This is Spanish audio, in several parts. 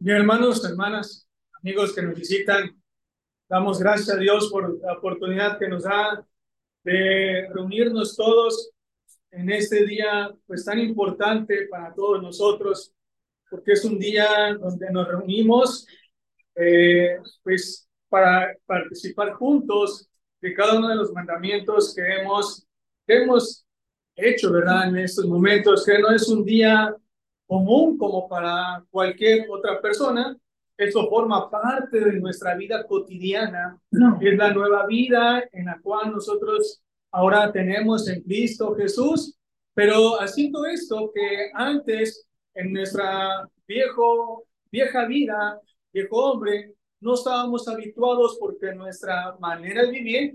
Bien, hermanos, hermanas, amigos que nos visitan, damos gracias a Dios por la oportunidad que nos da de reunirnos todos en este día pues tan importante para todos nosotros, porque es un día donde nos reunimos eh, pues para participar juntos de cada uno de los mandamientos que hemos, que hemos hecho, ¿verdad? En estos momentos, que no es un día común como para cualquier otra persona. Eso forma parte de nuestra vida cotidiana. Es la nueva vida en la cual nosotros ahora tenemos en Cristo Jesús. Pero haciendo esto que antes en nuestra viejo, vieja vida, viejo hombre, no estábamos habituados porque nuestra manera de vivir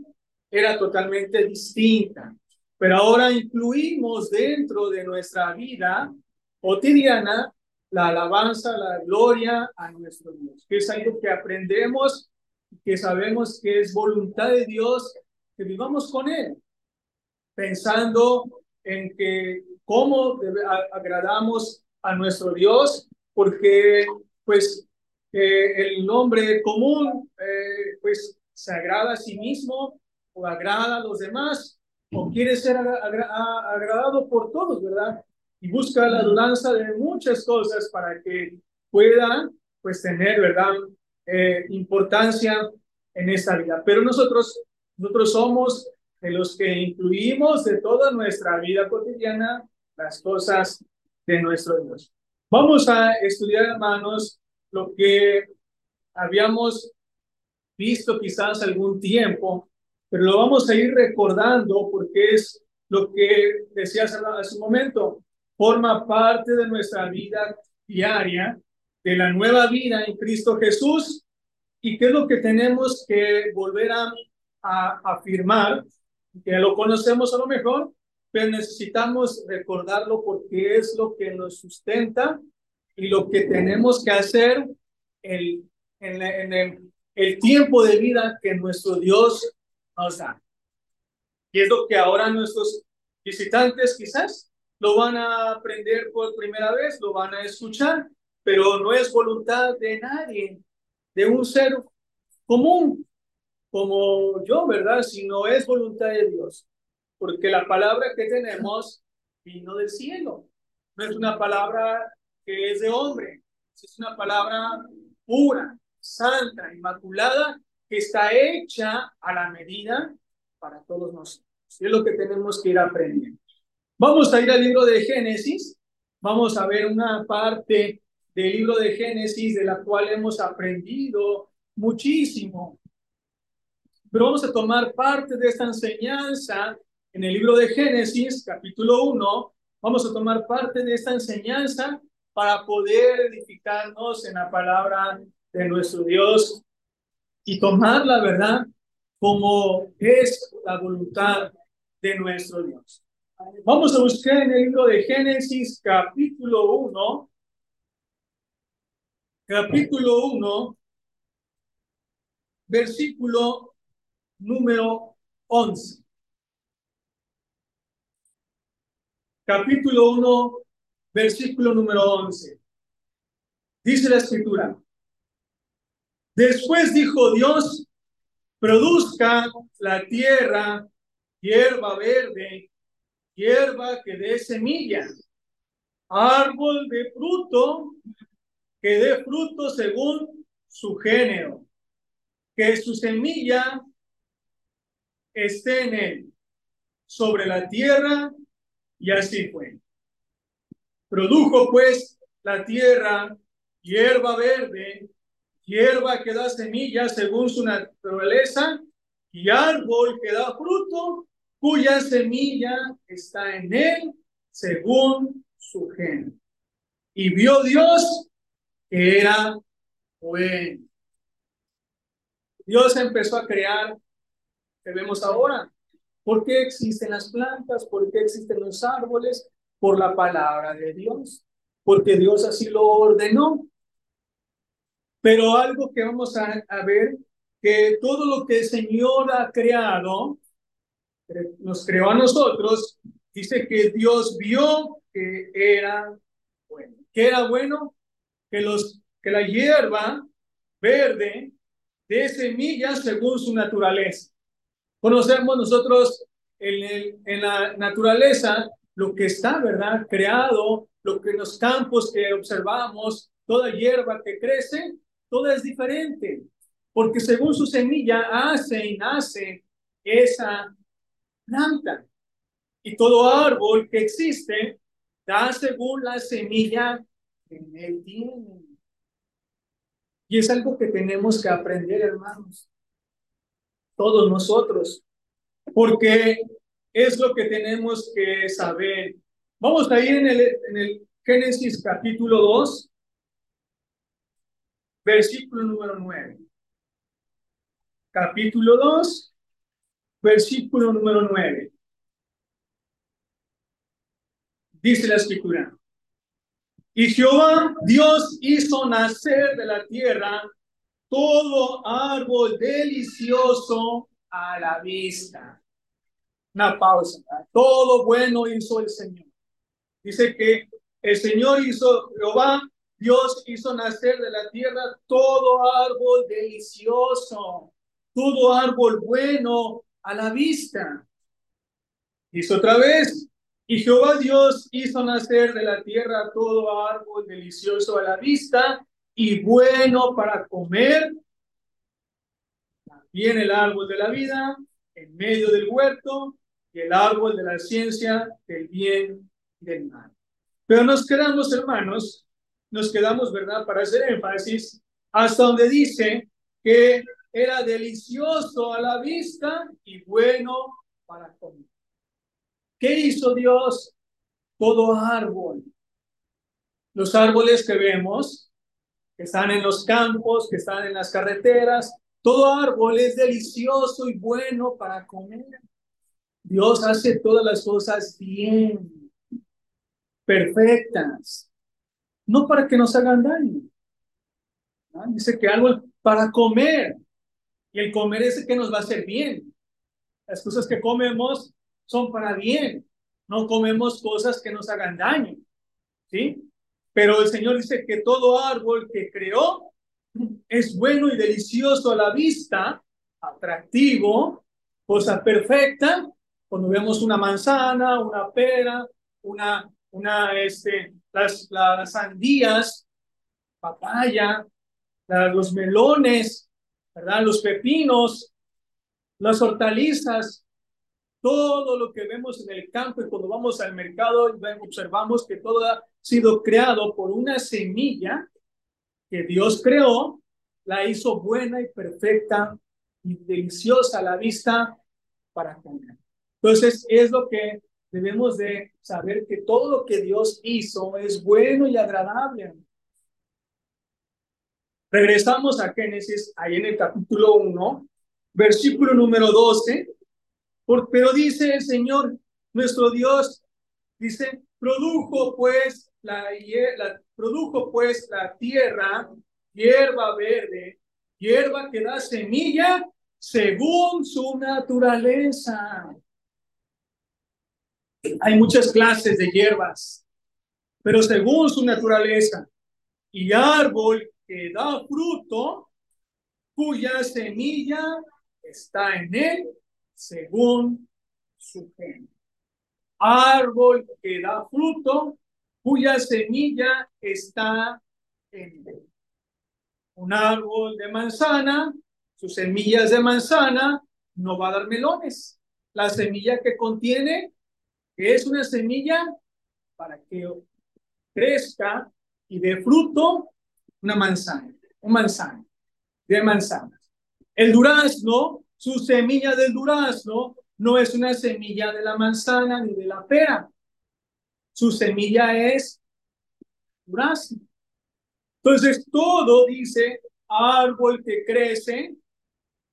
era totalmente distinta. Pero ahora incluimos dentro de nuestra vida cotidiana la alabanza, la gloria a nuestro Dios, que es algo que aprendemos, que sabemos que es voluntad de Dios, que vivamos con Él, pensando en que cómo agradamos a nuestro Dios, porque pues eh, el nombre común eh, pues se agrada a sí mismo o agrada a los demás o quiere ser agradado por todos, ¿verdad? y busca la dudanza de muchas cosas para que pueda pues tener, ¿verdad? Eh, importancia en esta vida. Pero nosotros, nosotros somos de los que incluimos de toda nuestra vida cotidiana las cosas de nuestro Dios. Vamos a estudiar, hermanos, lo que habíamos visto quizás algún tiempo, pero lo vamos a ir recordando porque es lo que decías hace un momento forma parte de nuestra vida diaria, de la nueva vida en Cristo Jesús. ¿Y qué es lo que tenemos que volver a, afirmar? Que lo conocemos a lo mejor, pero necesitamos recordarlo porque es lo que nos sustenta y lo que tenemos que hacer el, en, en el, el tiempo de vida que nuestro Dios nos da. Y es lo que ahora nuestros visitantes quizás lo van a aprender por primera vez, lo van a escuchar, pero no es voluntad de nadie, de un ser común como yo, ¿verdad? Sino es voluntad de Dios, porque la palabra que tenemos vino del cielo, no es una palabra que es de hombre, es una palabra pura, santa, inmaculada, que está hecha a la medida para todos nosotros. es lo que tenemos que ir aprendiendo. Vamos a ir al libro de Génesis. Vamos a ver una parte del libro de Génesis de la cual hemos aprendido muchísimo. Pero vamos a tomar parte de esta enseñanza en el libro de Génesis, capítulo 1. Vamos a tomar parte de esta enseñanza para poder edificarnos en la palabra de nuestro Dios y tomar la verdad como es la voluntad de nuestro Dios. Vamos a buscar en el libro de Génesis capítulo 1. Capítulo 1, versículo número 11. Capítulo 1, versículo número 11. Dice la escritura. Después dijo Dios, produzca la tierra hierba verde hierba que dé semilla, árbol de fruto que dé fruto según su género, que su semilla esté en él, sobre la tierra, y así fue. Produjo pues la tierra hierba verde, hierba que da semilla según su naturaleza, y árbol que da fruto cuya semilla está en él según su género. Y vio Dios que era bueno. Dios empezó a crear, que vemos ahora. ¿Por qué existen las plantas? ¿Por qué existen los árboles? Por la palabra de Dios. Porque Dios así lo ordenó. Pero algo que vamos a, ver que todo lo que el Señor ha creado, nos creó a nosotros, dice que Dios vio que era bueno. ¿Qué era bueno? Que, los, que la hierba verde de semillas según su naturaleza. Conocemos nosotros en la naturaleza lo que está, ¿verdad? Creado, lo que en los campos que observamos, toda hierba que crece, toda es diferente, porque según su semilla hace y nace esa planta. Y todo árbol que existe da según la semilla que él tiene. Y es algo que tenemos que aprender, hermanos, todos nosotros, porque es lo que tenemos que saber. Vamos a ir en el, en el Génesis capítulo 2, versículo número 9. Capítulo 2, versículo número 9. Dice la escritura. Y Jehová Dios hizo nacer de la tierra todo árbol delicioso a la vista. Una pausa. Todo bueno hizo el Señor. Dice que el Señor hizo, Jehová Dios hizo nacer de la tierra todo árbol delicioso, todo árbol bueno a la vista. Hizo otra vez. Y Jehová Dios hizo nacer de la tierra todo árbol delicioso a la vista y bueno para comer. También el árbol de la vida en medio del huerto y el árbol de la ciencia del bien y del mal. Pero nos quedamos, hermanos, nos quedamos, ¿verdad? Para hacer énfasis, hasta donde dice que era delicioso a la vista y bueno para comer. ¿Qué hizo Dios? Todo árbol. Los árboles que vemos, que están en los campos, que están en las carreteras, todo árbol es delicioso y bueno para comer. Dios hace todas las cosas bien, perfectas, no para que nos hagan daño. Dice que algo para comer, y el comer es el que nos va a hacer bien. Las cosas que comemos son para bien, no comemos cosas que nos hagan daño. ¿Sí? Pero el Señor dice que todo árbol que creó es bueno y delicioso a la vista, atractivo, cosa perfecta, cuando vemos una manzana, una pera, una, una, este, las, las sandías, papaya, los melones, ¿verdad? Los pepinos, las hortalizas, todo lo que vemos en el campo y cuando vamos al mercado observamos que todo ha sido creado por una semilla que Dios creó, la hizo buena y perfecta y deliciosa a la vista para comer. Entonces, es lo que debemos de saber que todo lo que Dios hizo es bueno y agradable. Regresamos a Génesis, ahí en el capítulo 1, versículo número 12. pero dice el Señor, nuestro Dios, dice, produjo pues la, la, produjo pues la tierra hierba verde, hierba que da semilla según su naturaleza. Hay muchas clases de hierbas, pero según su naturaleza. Y árbol que da fruto, cuya semilla está en él, según su género. Árbol que da fruto, cuya semilla está en él. Un árbol de manzana, sus semillas de manzana, no va a dar melones. La semilla que contiene que es una semilla para que crezca y dé fruto una manzana, un manzana, de manzanas. El durazno, su semilla del durazno, no es una semilla de la manzana ni de la pera. Su semilla es durazno. Entonces, todo dice árbol que crece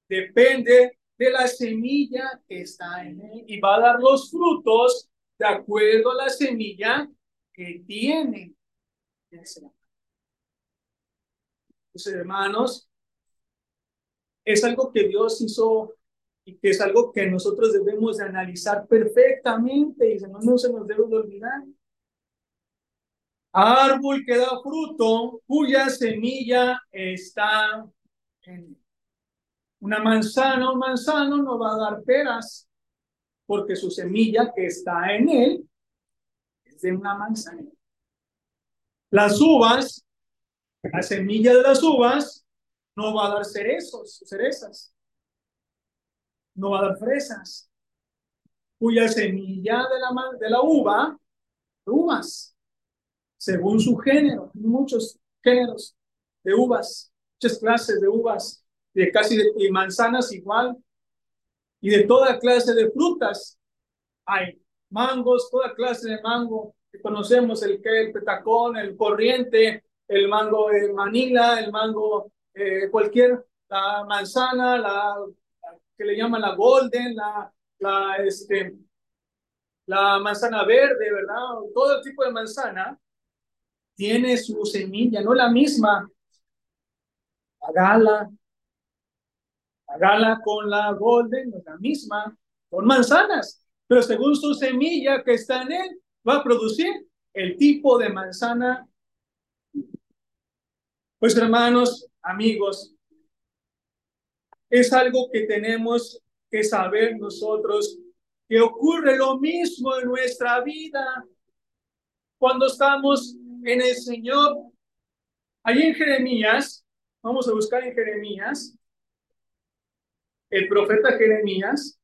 depende de la semilla que está en él y va a dar los frutos de acuerdo a la semilla que tiene. Entonces, hermanos, es algo que Dios hizo y que es algo que nosotros debemos de analizar perfectamente y no, no se nos debe de olvidar. Árbol que da fruto, cuya semilla está en una manzana, un manzano no va a dar peras, porque su semilla que está en él es de una manzana. Las uvas, la semilla de las uvas no va a dar cerezos, cerezas. No va a dar fresas. Cuya semilla de la, de la uva, uvas, según su género, muchos géneros de uvas, muchas clases de uvas, de casi de manzanas igual, y de toda clase de frutas. Hay mangos, toda clase de mango, que conocemos el que el petacón, el corriente, el mango de Manila, el mango eh, cualquier, la manzana, la, que le llaman la golden, la, este, la manzana verde, ¿verdad? Todo tipo de manzana tiene su semilla, no la misma. La gala, la gala con la golden, la misma, son manzanas, pero según su semilla que está en él, va a producir el tipo de manzana. Pues hermanos, amigos, es algo que tenemos que saber nosotros, que ocurre lo mismo en nuestra vida cuando estamos en el Señor. Allí en Jeremías, vamos a buscar en Jeremías, el profeta Jeremías,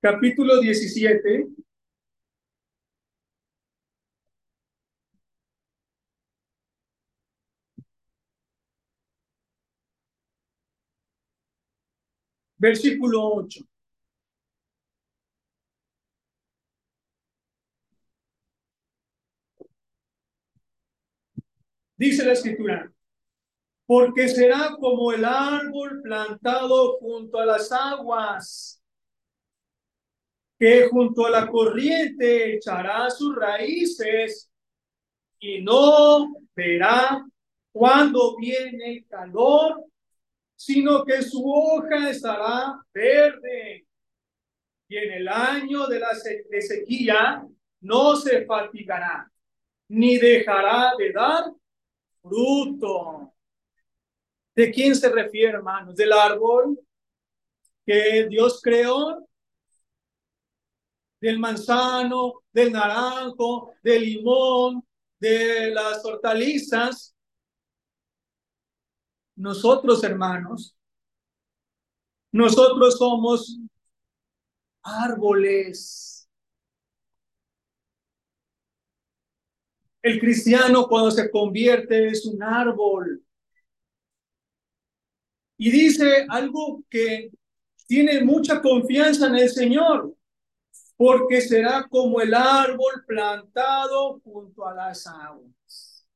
capítulo 17. Versículo 8. Dice la escritura, porque será como el árbol plantado junto a las aguas que junto a la corriente echará sus raíces y no verá cuando viene el calor, sino que su hoja estará verde. Y en el año de la sequía no se fatigará, ni dejará de dar fruto. ¿De quién se refiere, hermanos? ¿Del árbol que Dios creó? del manzano, del naranjo, del limón, de las hortalizas. Nosotros, hermanos, nosotros somos árboles. El cristiano cuando se convierte es un árbol. Y dice algo que tiene mucha confianza en el Señor porque será como el árbol plantado junto a las aguas.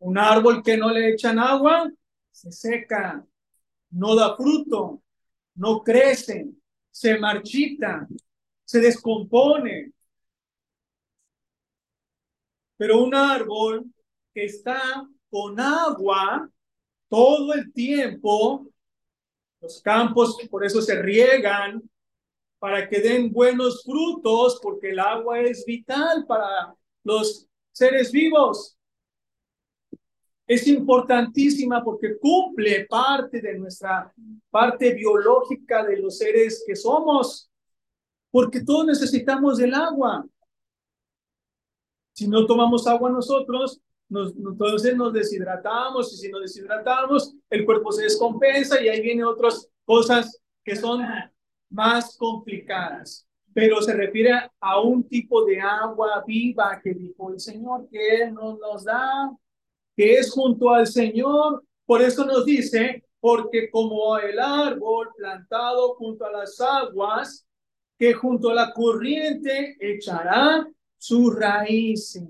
Un árbol que no le echan agua, se seca, no da fruto, no crece, se marchita, se descompone. Pero un árbol que está con agua todo el tiempo, los campos por eso se riegan, para que den buenos frutos, porque el agua es vital para los seres vivos. Es importantísima porque cumple parte de nuestra parte biológica de los seres que somos, porque todos necesitamos del agua. Si no tomamos agua nosotros, nos, entonces nos deshidratamos y si nos deshidratamos, el cuerpo se descompensa y ahí vienen otras cosas que son más complicadas, pero se refiere a un tipo de agua viva que dijo el Señor, que Él nos, nos da, que es junto al Señor. Por eso nos dice, porque como el árbol plantado junto a las aguas, que junto a la corriente echará sus raíces.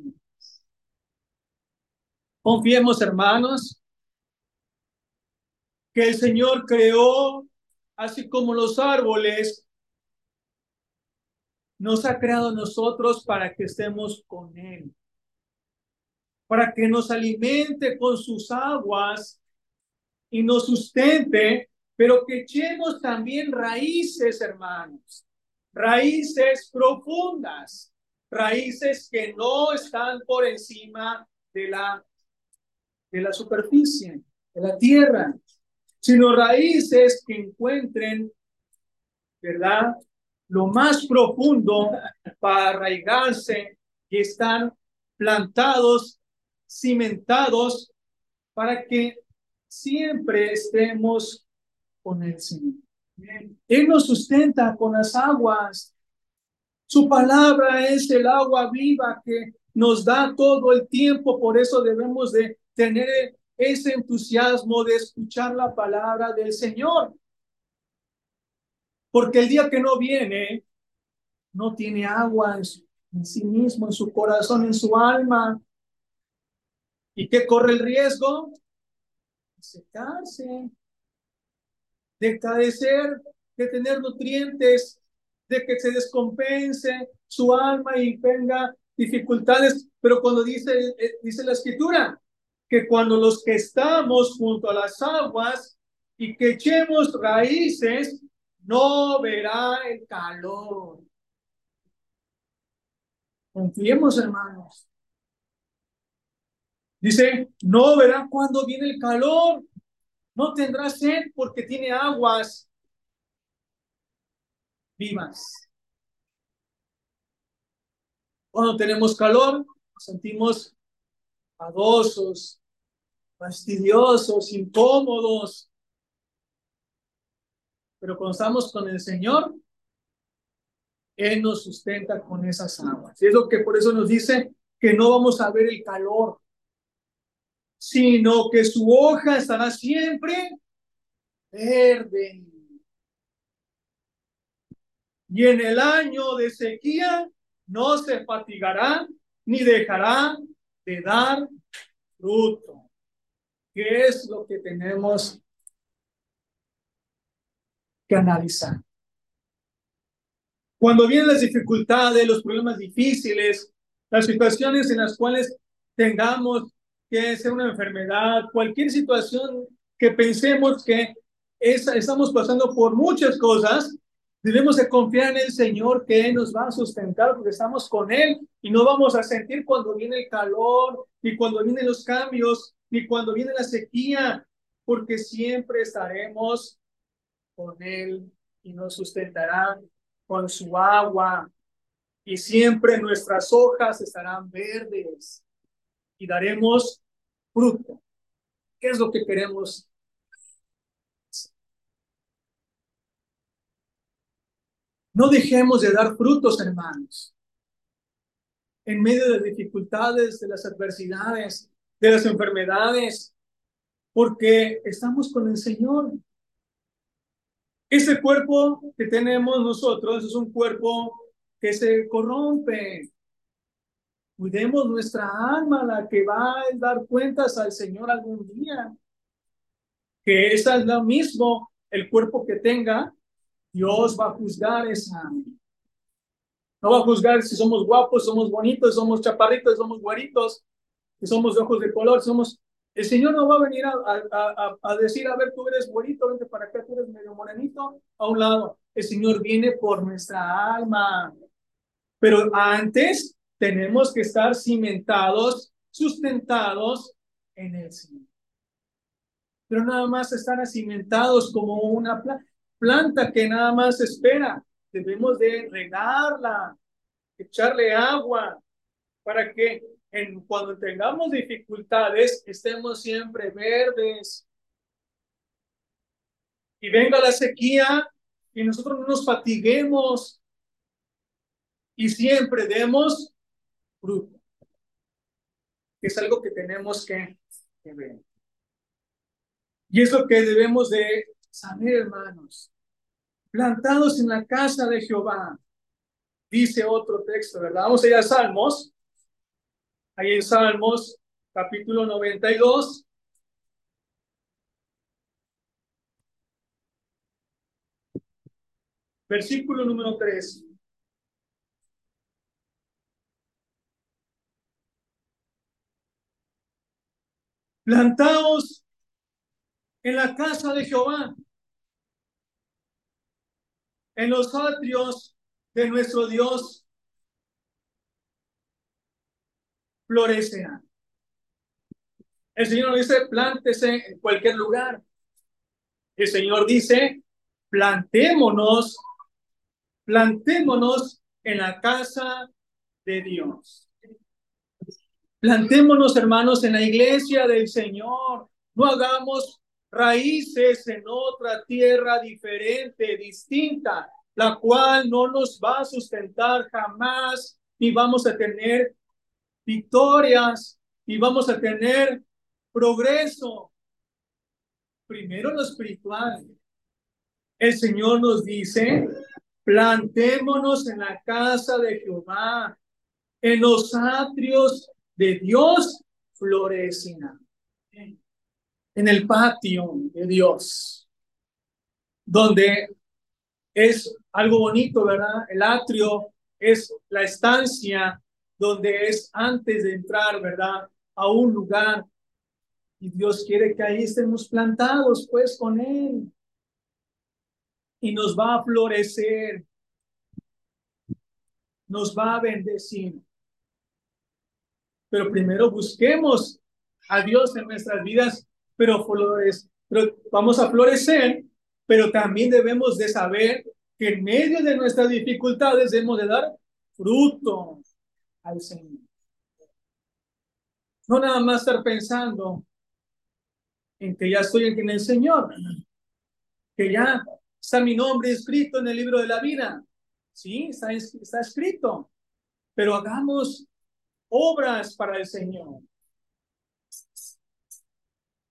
Confiemos, hermanos, que el Señor creó así como los árboles nos ha creado nosotros para que estemos con Él, para que nos alimente con sus aguas y nos sustente, pero que echemos también raíces, hermanos, raíces profundas, raíces que no están por encima de la, de la superficie, de la tierra, sino raíces que encuentren, ¿verdad? Lo más profundo para arraigarse y están plantados, cimentados, para que siempre estemos con el Señor. Él nos sustenta con las aguas. Su palabra es el agua viva que nos da todo el tiempo. Por eso debemos de tener ese entusiasmo de escuchar la palabra del Señor. Porque el día que no viene, no tiene agua en, sí mismo, en su corazón, en su alma. ¿Y qué corre el riesgo? De secarse, de carecer, de tener nutrientes, de que se descompense su alma y tenga dificultades. Pero cuando dice, eh, dice la escritura, que cuando los que estamos junto a las aguas y que echemos raíces, no verá el calor. Confiemos, hermanos. Dice, no verá cuando viene el calor. No tendrá sed porque tiene aguas vivas. Cuando tenemos calor, nos sentimos adosos, fastidiosos, incómodos. Pero cuando estamos con el Señor, Él nos sustenta con esas aguas. Y es lo que por eso nos dice que no vamos a ver el calor, sino que su hoja estará siempre verde. Y en el año de sequía no se fatigará ni dejará de dar fruto. ¿Qué es lo que tenemos que analizar? Cuando vienen las dificultades, los problemas difíciles, las situaciones en las cuales tengamos que ser una enfermedad, cualquier situación que pensemos que estamos pasando por muchas cosas, Debemos de confiar en el Señor que Él nos va a sustentar porque estamos con Él y no vamos a sentir cuando viene el calor, ni cuando vienen los cambios, ni cuando viene la sequía, porque siempre estaremos con Él y nos sustentarán con su agua y siempre nuestras hojas estarán verdes y daremos fruto. ¿Qué es lo que queremos No dejemos de dar frutos, hermanos. En medio de dificultades, de las adversidades, de las enfermedades, porque estamos con el Señor. Ese cuerpo que tenemos nosotros es un cuerpo que se corrompe. Cuidemos nuestra alma, la que va a dar cuentas al Señor algún día. Que esa es lo mismo, el cuerpo que tenga, Dios va a juzgar esa. No va a juzgar si somos guapos, somos bonitos, somos chaparritos, somos guaritos, si somos de ojos de color, somos... El Señor no va a venir a, a, a, decir, a ver, tú eres bonito, vente para acá, tú eres medio morenito, a un lado. El Señor viene por nuestra alma. Pero antes tenemos que estar cimentados, sustentados en el Señor. Pero nada más están cimentados como una planta planta que nada más espera. Debemos de regarla, echarle agua para que cuando tengamos dificultades estemos siempre verdes. Y venga la sequía y nosotros no nos fatiguemos y siempre demos fruto. Es algo que tenemos que, que ver. Y es lo que debemos de saber, hermanos, plantados en la casa de Jehová. Dice otro texto, ¿verdad? Vamos a a Salmos. Ahí en Salmos, capítulo 92. Versículo número 3. Plantaos en la casa de Jehová, en los atrios de nuestro Dios, florecerán. El Señor dice, plántese en cualquier lugar. El Señor dice, plantémonos, plantémonos en la casa de Dios. Plantémonos, hermanos, en la iglesia del Señor. No hagamos raíces en otra tierra diferente, distinta, la cual no nos va a sustentar jamás, ni vamos a tener victorias, y vamos a tener progreso. Primero lo espiritual. El Señor nos dice, plantémonos en la casa de Jehová, en los atrios de Dios florecerán en el patio de Dios, donde es algo bonito, ¿verdad? El atrio es la estancia donde es antes de entrar, ¿verdad? A un lugar. Y Dios quiere que ahí estemos plantados, pues, con Él. Y nos va a florecer. Nos va a bendecir. Pero primero busquemos a Dios en nuestras vidas pero, pero vamos a florecer, pero también debemos de saber que en medio de nuestras dificultades debemos de dar fruto al Señor. No nada más estar pensando en que ya estoy en el Señor, que ya está mi nombre escrito en el libro de la vida. Sí, está, está escrito, pero hagamos obras para el Señor.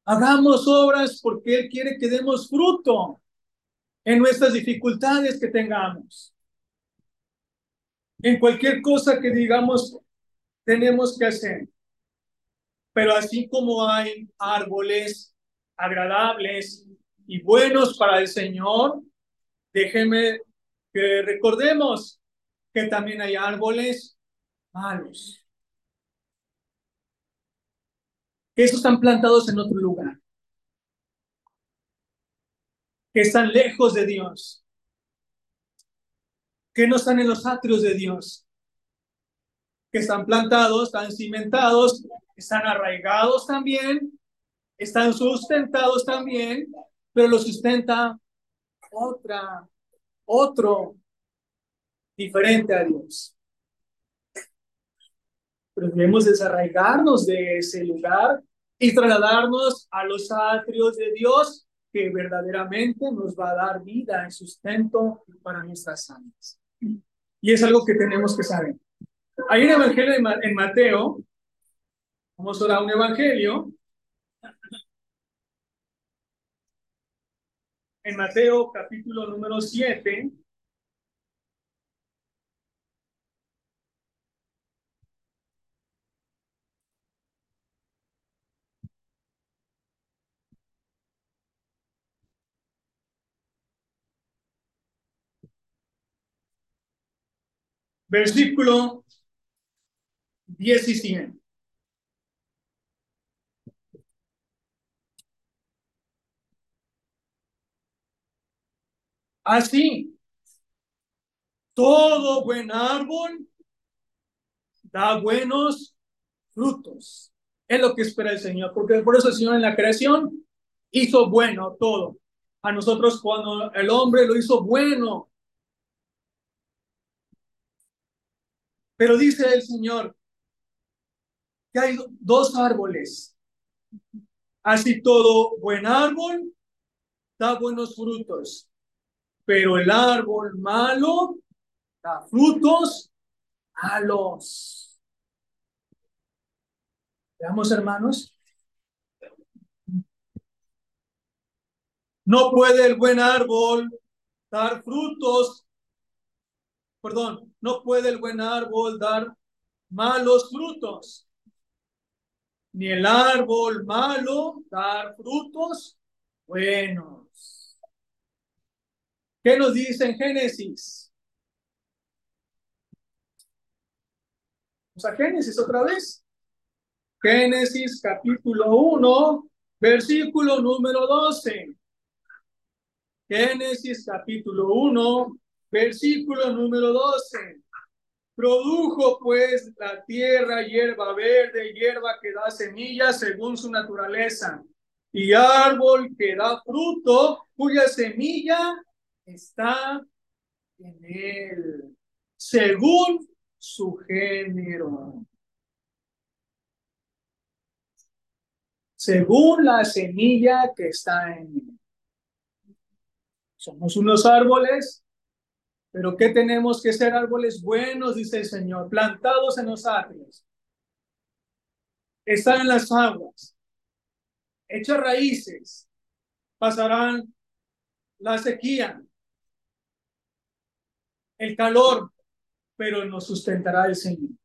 Hagamos obras porque Él quiere que demos fruto en nuestras dificultades que tengamos. En cualquier cosa que digamos tenemos que hacer. Pero así como hay árboles agradables y buenos para el Señor, déjeme que recordemos que también hay árboles malos. Que esos están plantados en otro lugar, que están lejos de Dios, que no están en los atrios de Dios, que están plantados, están cimentados, están arraigados también, están sustentados también, pero los sustenta otra, otro diferente a Dios. Pero debemos desarraigarnos de ese lugar y trasladarnos a los atrios de Dios que verdaderamente nos va a dar vida y sustento para nuestras almas. Y es algo que tenemos que saber. Hay un evangelio en Mateo, vamos ahora a un evangelio. En Mateo capítulo número 7, versículo 17. Así, todo buen árbol da buenos frutos. Es lo que espera el Señor, porque por eso el Señor en la creación hizo bueno todo. A nosotros cuando el hombre lo hizo bueno, Pero dice el Señor que hay dos árboles. Así todo buen árbol da buenos frutos, pero el árbol malo da frutos malos. Veamos, hermanos. No puede el buen árbol dar frutos perdón, no puede el buen árbol dar malos frutos, ni el árbol malo dar frutos buenos. ¿Qué nos dice en Génesis? Vamos a Génesis otra vez. Génesis capítulo 1, versículo número 12. Génesis capítulo 1, versículo número 12. Produjo pues la tierra hierba verde, hierba que da semillas según su naturaleza, y árbol que da fruto, cuya semilla está en él, según su género. Según la semilla que está en él. Somos unos árboles, pero ¿qué tenemos que ser árboles buenos, dice el Señor, plantados en los árboles. Están en las aguas, hechas raíces, pasarán la sequía, el calor, pero nos sustentará el Señor.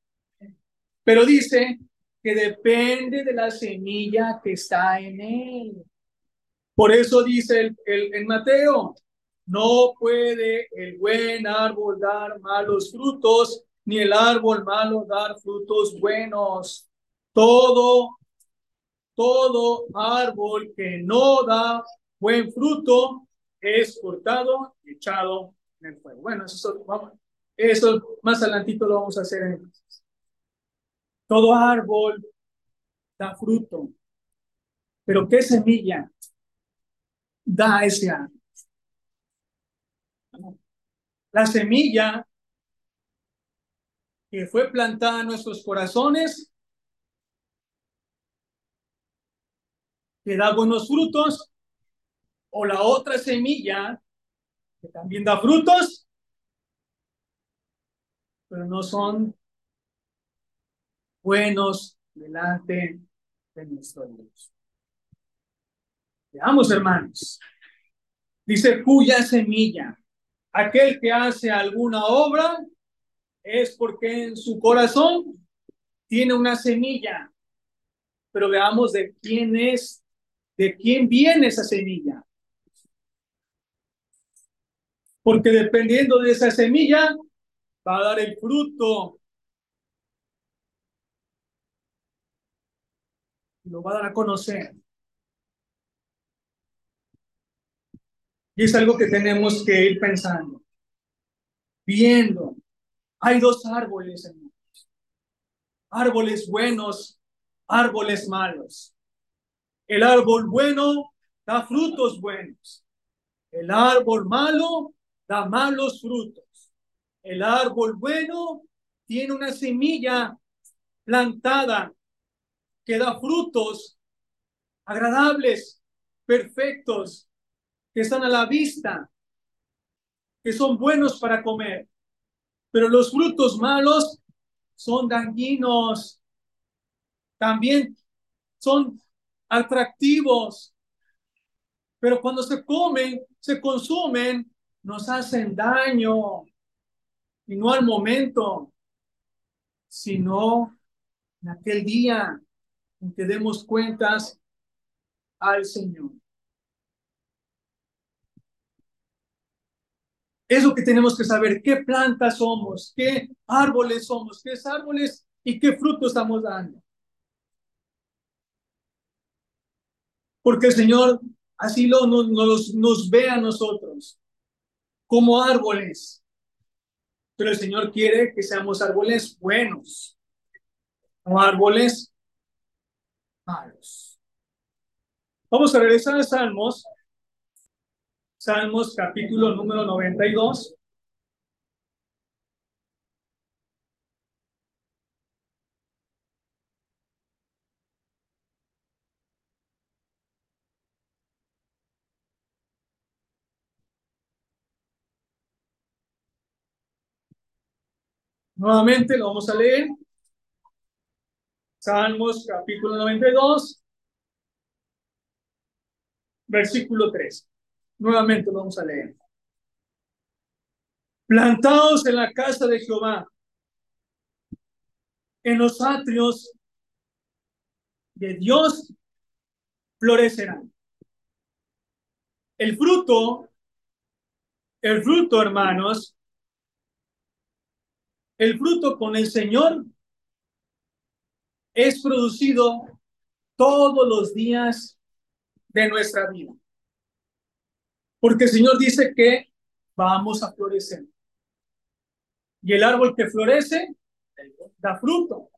Pero dice que depende de la semilla que está en él. Por eso dice el, el, en Mateo, no puede el buen árbol dar malos frutos, ni el árbol malo dar frutos buenos. Todo, todo árbol que no da buen fruto es cortado y echado en el fuego. Bueno, eso, vamos, eso más adelantito lo vamos a hacer Todo árbol da fruto. Pero ¿qué semilla da ese árbol? La semilla que fue plantada en nuestros corazones, que da buenos frutos, o la otra semilla que también da frutos, pero no son buenos delante de nuestro Dios. Veamos, hermanos. Dice, cuya semilla aquel que hace alguna obra es porque en su corazón tiene una semilla. Pero veamos de quién es, de quién viene esa semilla. Porque dependiendo de esa semilla, va a dar el fruto. Lo va a dar a conocer. Y es algo que tenemos que ir pensando, viendo. Hay dos árboles, hermanos. Árboles buenos, árboles malos. El árbol bueno da frutos buenos. El árbol malo da malos frutos. El árbol bueno tiene una semilla plantada que da frutos agradables, perfectos, que están a la vista, que son buenos para comer, pero los frutos malos son dañinos, también son atractivos, pero cuando se comen, se consumen, nos hacen daño, y no al momento, sino en aquel día en que demos cuentas al Señor. Es lo que tenemos que saber, qué plantas somos, qué árboles somos, qué árboles y qué frutos estamos dando. Porque el Señor así lo, nos, nos ve a nosotros como árboles. Pero el Señor quiere que seamos árboles buenos, no árboles malos. Vamos a regresar a Salmos Salmos capítulo número 92. Nuevamente lo vamos a leer. Salmos capítulo 92, versículo 3. Nuevamente vamos a leer. Plantados en la casa de Jehová, en los atrios de Dios florecerán. El fruto, el fruto, hermanos, el fruto con el Señor es producido todos los días de nuestra vida. Porque el Señor dice que vamos a florecer. Y el árbol que florece da fruto.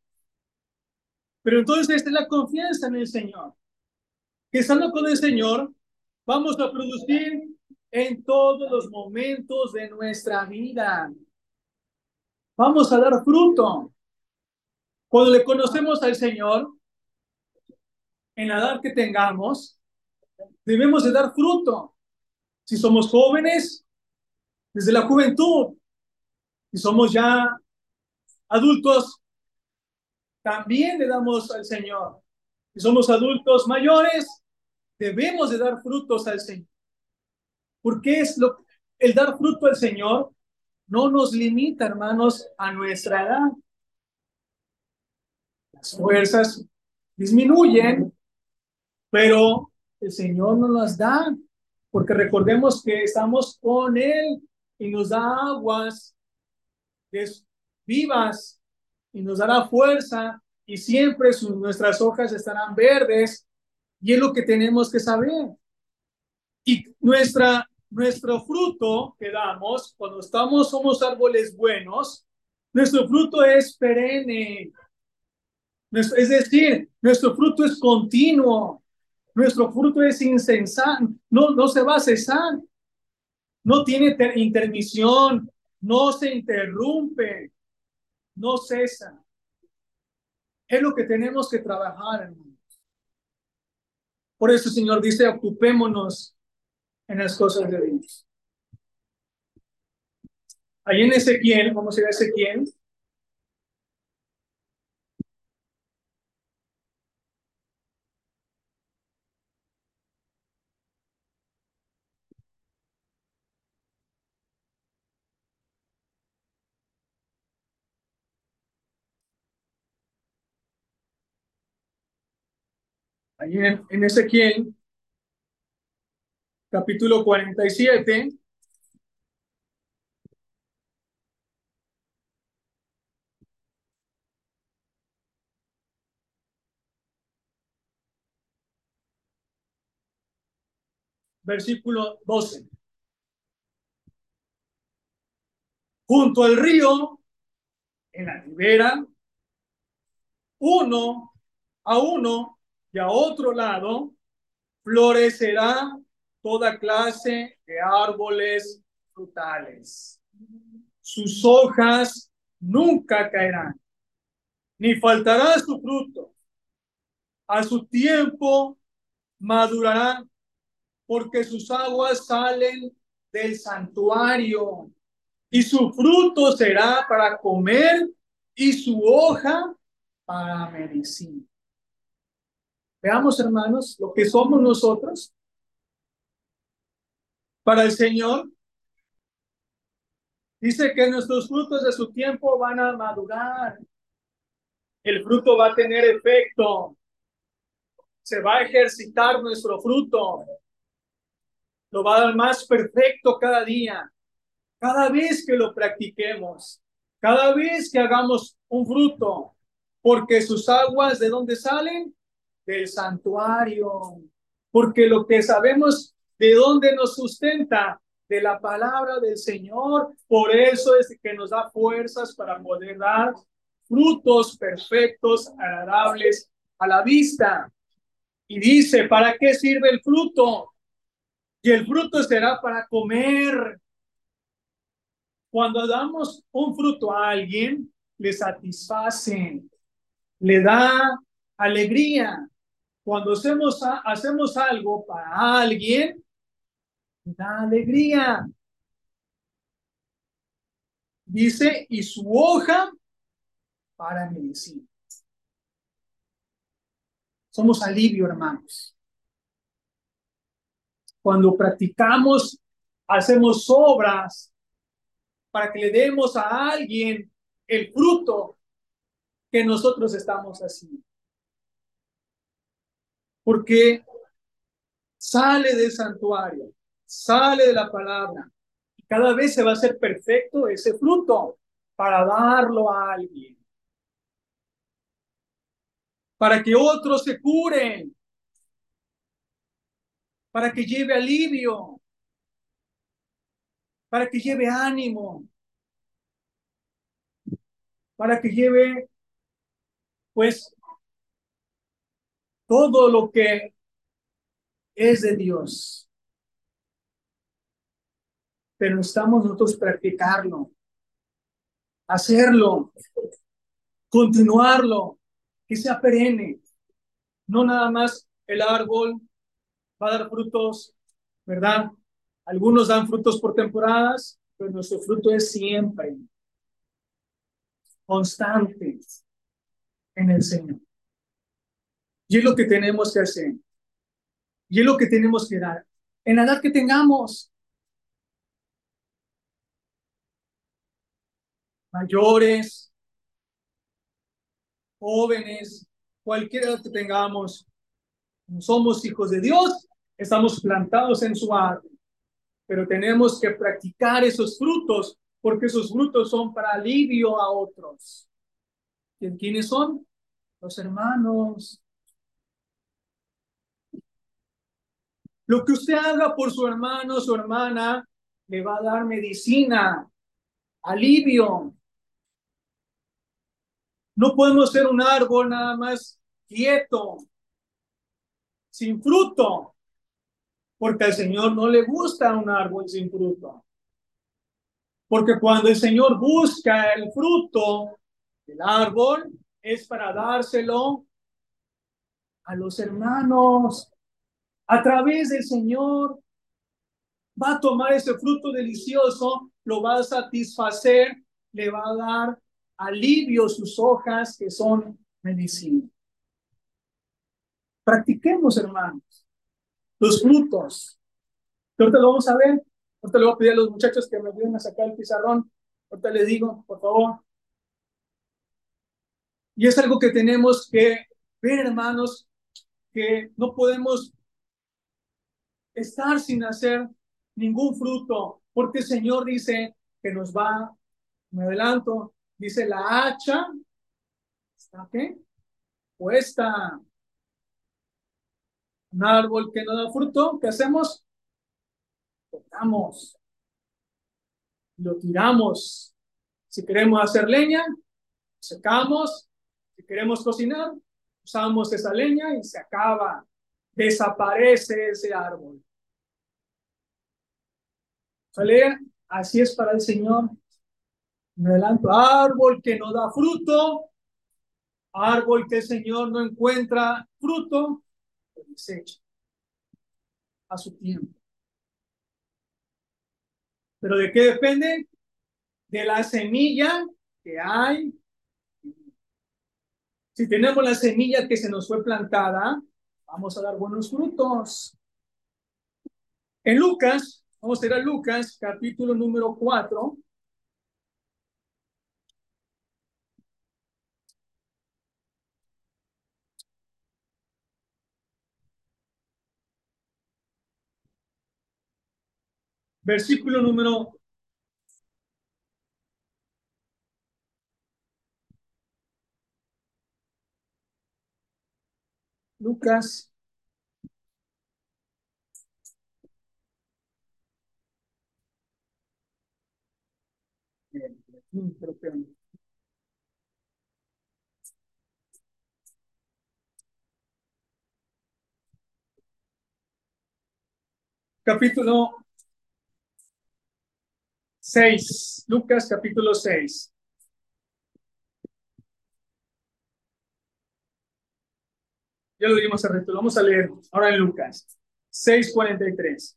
Pero entonces esta es la confianza en el Señor. Que estando con el Señor, vamos a producir en todos los momentos de nuestra vida. Vamos a dar fruto. Cuando le conocemos al Señor, en la edad que tengamos, debemos de dar fruto. Si somos jóvenes, desde la juventud. Si somos ya adultos, también le damos al Señor. Si somos adultos mayores, debemos de dar frutos al Señor. Porque es lo el dar fruto al Señor no nos limita, hermanos, a nuestra edad. Las fuerzas disminuyen, pero el Señor nos las da, porque recordemos que estamos con Él y nos da aguas vivas y nos dará fuerza y siempre nuestras hojas estarán verdes y es lo que tenemos que saber. Y nuestra, nuestro fruto que damos, cuando estamos, somos árboles buenos, nuestro fruto es perenne. Es decir, nuestro fruto es continuo. Nuestro fruto es insensato. No, no se va a cesar. No tiene intermisión. No se interrumpe. No cesa. Es lo que tenemos que trabajar, hermanos. Por eso el Señor dice, ocupémonos en las cosas de Dios. Ahí en Ezequiel, vamos a ir a Ezequiel. En, en Ezequiel, capítulo 47. Versículo 12. Junto al río, en la ribera, uno a uno y a otro lado, florecerá toda clase de árboles frutales. Sus hojas nunca caerán, ni faltará su fruto. A su tiempo madurarán, porque sus aguas salen del santuario, y su fruto será para comer, y su hoja para medicina. Veamos, hermanos, lo que somos nosotros para el Señor. Dice que nuestros frutos de su tiempo van a madurar. El fruto va a tener efecto. Se va a ejercitar nuestro fruto. Lo va a dar más perfecto cada día. Cada vez que lo practiquemos. Cada vez que hagamos un fruto. Porque sus aguas, ¿de dónde salen? Del santuario. Porque lo que sabemos ¿De dónde nos sustenta? De la palabra del Señor. Por eso es que nos da fuerzas para poder dar frutos perfectos, agradables a la vista. Y dice, ¿para qué sirve el fruto? Y el fruto será para comer. Cuando damos un fruto a alguien, le satisface, le da alegría. Cuando hacemos, hacemos algo para alguien, da alegría. Dice, y su hoja para medicina. Somos alivio, hermanos. Cuando practicamos, hacemos obras para que le demos a alguien el fruto que nosotros estamos haciendo. Porque sale del santuario, sale de la palabra. Y cada vez se va a hacer perfecto ese fruto para darlo a alguien. para que otros se curen, para que lleve alivio, para que lleve ánimo, para que lleve, pues, todo lo que es de Dios. Pero estamos nosotros practicarlo, hacerlo, continuarlo, que sea perenne. No nada más el árbol va a dar frutos, ¿verdad? Algunos dan frutos por temporadas, pero nuestro fruto es siempre constante en el Señor. Y es lo que tenemos que hacer. Y es lo que tenemos que dar. En la edad que tengamos. Mayores, jóvenes, cualquier edad que tengamos, somos hijos de Dios, estamos plantados en su árbol, pero tenemos que practicar esos frutos porque esos frutos son para alivio a otros. ¿Quiénes son? Los hermanos. Lo que usted haga por su hermano, su hermana, le va a dar medicina, alivio. No podemos ser un árbol nada más quieto, sin fruto, porque al Señor no le gusta un árbol sin fruto. Porque cuando el Señor busca el fruto del árbol, es para dárselo a los hermanos. A través del Señor va a tomar ese fruto delicioso, lo va a satisfacer, le va a dar alivio sus hojas que son medicina. Practiquemos, hermanos, los frutos. Ahorita lo vamos a ver. Ahorita le voy a pedir a los muchachos que me ayuden a sacar el pizarrón. Ahorita les digo, por favor. Y es algo que tenemos que ver, hermanos, que no podemos estar sin hacer ningún fruto, porque el Señor dice que nos va, me adelanto, dice la hacha, ¿está qué? Puesta. Un árbol que no da fruto, ¿qué hacemos? Cortamos. Lo tiramos. Si queremos hacer leña, secamos. Si queremos cocinar, usamos esa leña y se acaba. Desaparece ese árbol. Así es para el Señor. Me adelanto, árbol que no da fruto, árbol que el Señor no encuentra fruto, desecha a su tiempo. ¿Pero de qué depende? De la semilla que hay. Si tenemos la semilla que se nos fue plantada, vamos a dar buenos frutos. En Lucas, vamos a ir a Lucas, capítulo número 4. Versículo número Lucas. Capítulo 6, Lucas capítulo 6. Ya lo dimos hace rato, vamos a leer ahora en Lucas 6.43.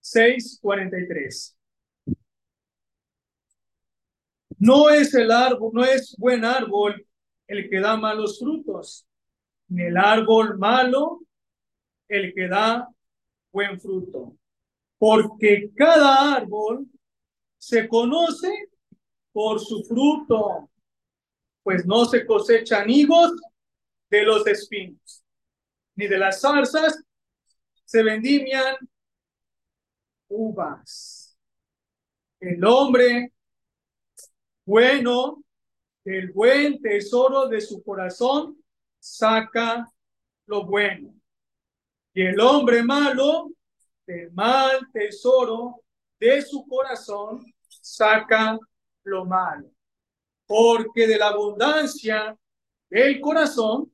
6.43. No es el árbol, no es buen árbol el que da malos frutos, ni el árbol malo el que da buen fruto porque cada árbol se conoce por su fruto, pues no se cosechan higos de los espinos, ni de las zarzas se vendimian uvas. El hombre bueno del buen tesoro de su corazón saca lo bueno. Y el hombre malo del mal tesoro de su corazón saca lo malo. Porque de la abundancia del corazón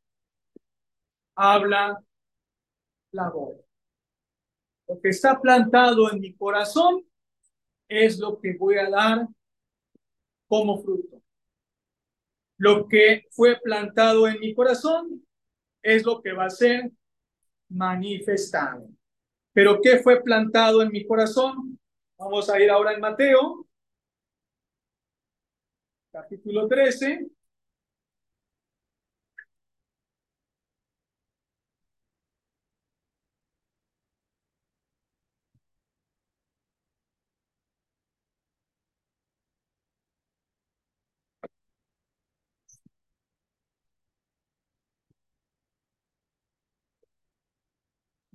habla la voz. Lo que está plantado en mi corazón es lo que voy a dar como fruto. Lo que fue plantado en mi corazón es lo que va a ser manifestado. Pero ¿qué fue plantado en mi corazón? Vamos a ir ahora en Mateo, capítulo 13.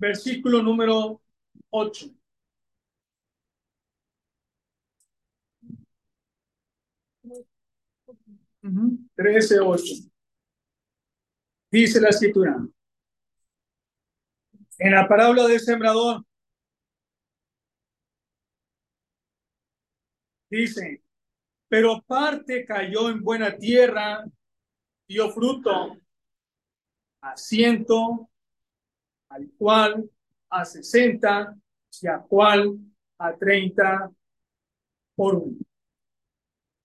Versículo número 8. Trece, ocho. Dice la escritura. En la parábola del sembrador. Dice, pero parte cayó en buena tierra, dio fruto a ciento, al cual a 60 y a cual a 30 por uno.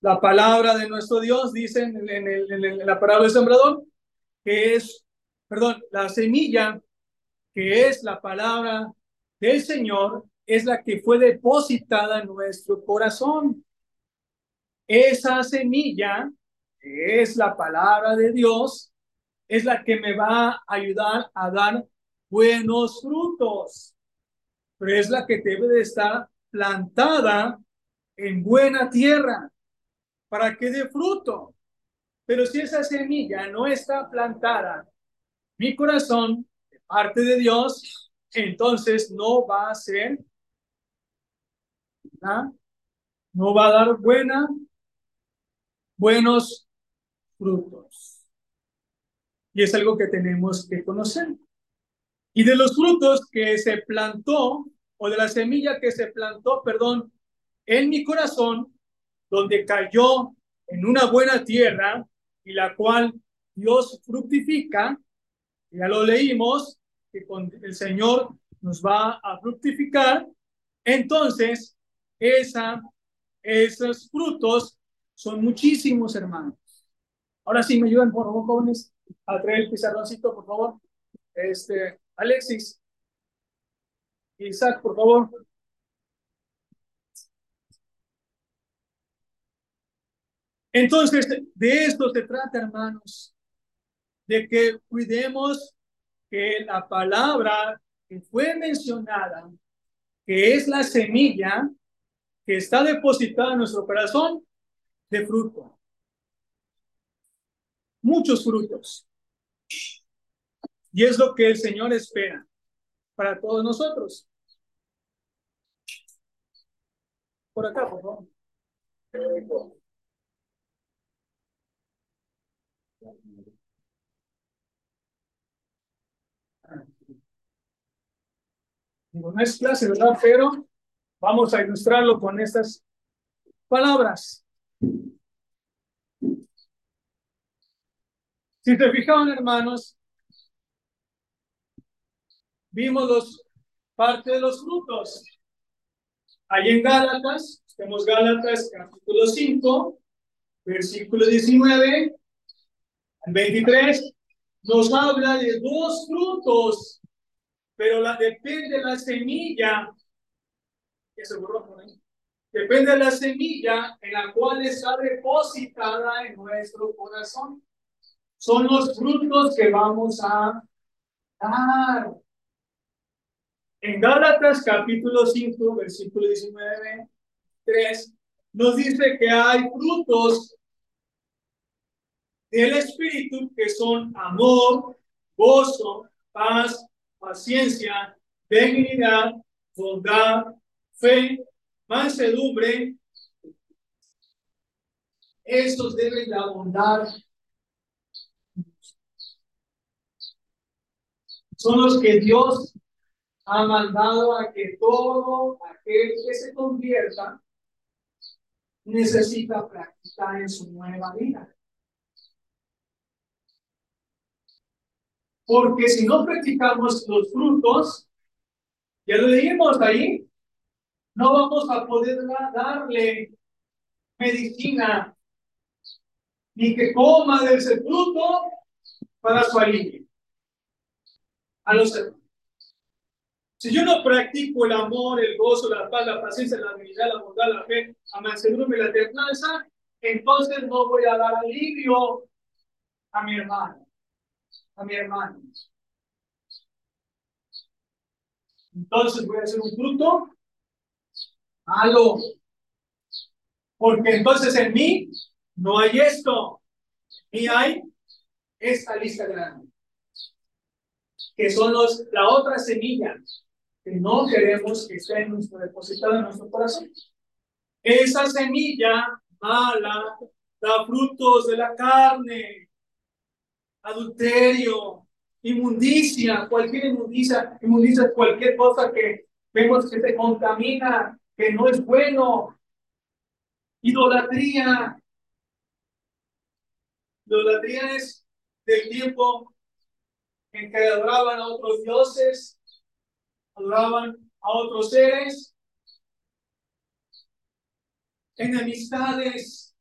La palabra de nuestro Dios dice en, en, la palabra del sembrador que es, perdón, la semilla que es la palabra del Señor es la que fue depositada en nuestro corazón. Esa semilla, que es la palabra de Dios, es la que me va a ayudar a dar buenos frutos, pero es la que debe de estar plantada en buena tierra para que dé fruto. Pero si esa semilla no está plantada, mi corazón, de parte de Dios, entonces no va a ser, no va a dar buena, buenos frutos. Y es algo que tenemos que conocer. Y de los frutos que se plantó, o de la semilla que se plantó, perdón, en mi corazón, donde cayó en una buena tierra y la cual Dios fructifica, ya lo leímos, que con el Señor nos va a fructificar, entonces esa, esos frutos son muchísimos, hermanos. Ahora sí, me ayudan, por favor, jóvenes, a traer el pizarroncito, por favor. Este, Alexis. Isaac, por favor. Entonces, de esto se trata, hermanos, de que cuidemos que la palabra que fue mencionada, que es la semilla que está depositada en nuestro corazón, de fruto. Muchos frutos. Y es lo que el Señor espera para todos nosotros. Por acá, por favor. No es clase, ¿verdad? Pero vamos a ilustrarlo con estas palabras. Si te fijaron, hermanos, vimos los, parte de los frutos. Ahí en Gálatas, tenemos Gálatas capítulo 5, versículo 19 al 23, nos habla de dos frutos, pero la, depende de la semilla, depende de la semilla en la cual está depositada en nuestro corazón. Son los frutos que vamos a dar. En Gálatas capítulo 5, versículo 19, 3, nos dice que hay frutos del Espíritu que son amor, gozo, paz, paciencia, benignidad, bondad, fe, mansedumbre, estos deben de abundar. Son los que Dios ha mandado a que todo aquel que se convierta necesita practicar en su nueva vida. Porque si no practicamos los frutos, ya lo leímos ahí, no vamos a poder darle medicina ni que coma de ese fruto para su alivio. A los hermanos. Si yo no practico el amor, el gozo, la paz, la paciencia, la habilidad, la bondad, la fe, la mansedumbre la templanza, entonces no voy a dar alivio a mi hermano, a mi hermano. Entonces voy a hacer un fruto malo. Porque entonces en mí no hay esto, ni hay esta lista grande, que son los, la otra semilla que no queremos que esté nuestro, depositada en nuestro corazón. Esa semilla mala da frutos de la carne, adulterio, inmundicia, cualquier inmundicia, inmundicia cualquier cosa que vemos que se contamina, que no es bueno. Idolatría. Idolatría es del tiempo en que adoraban a otros dioses, adoraban a otros seres, enemistades,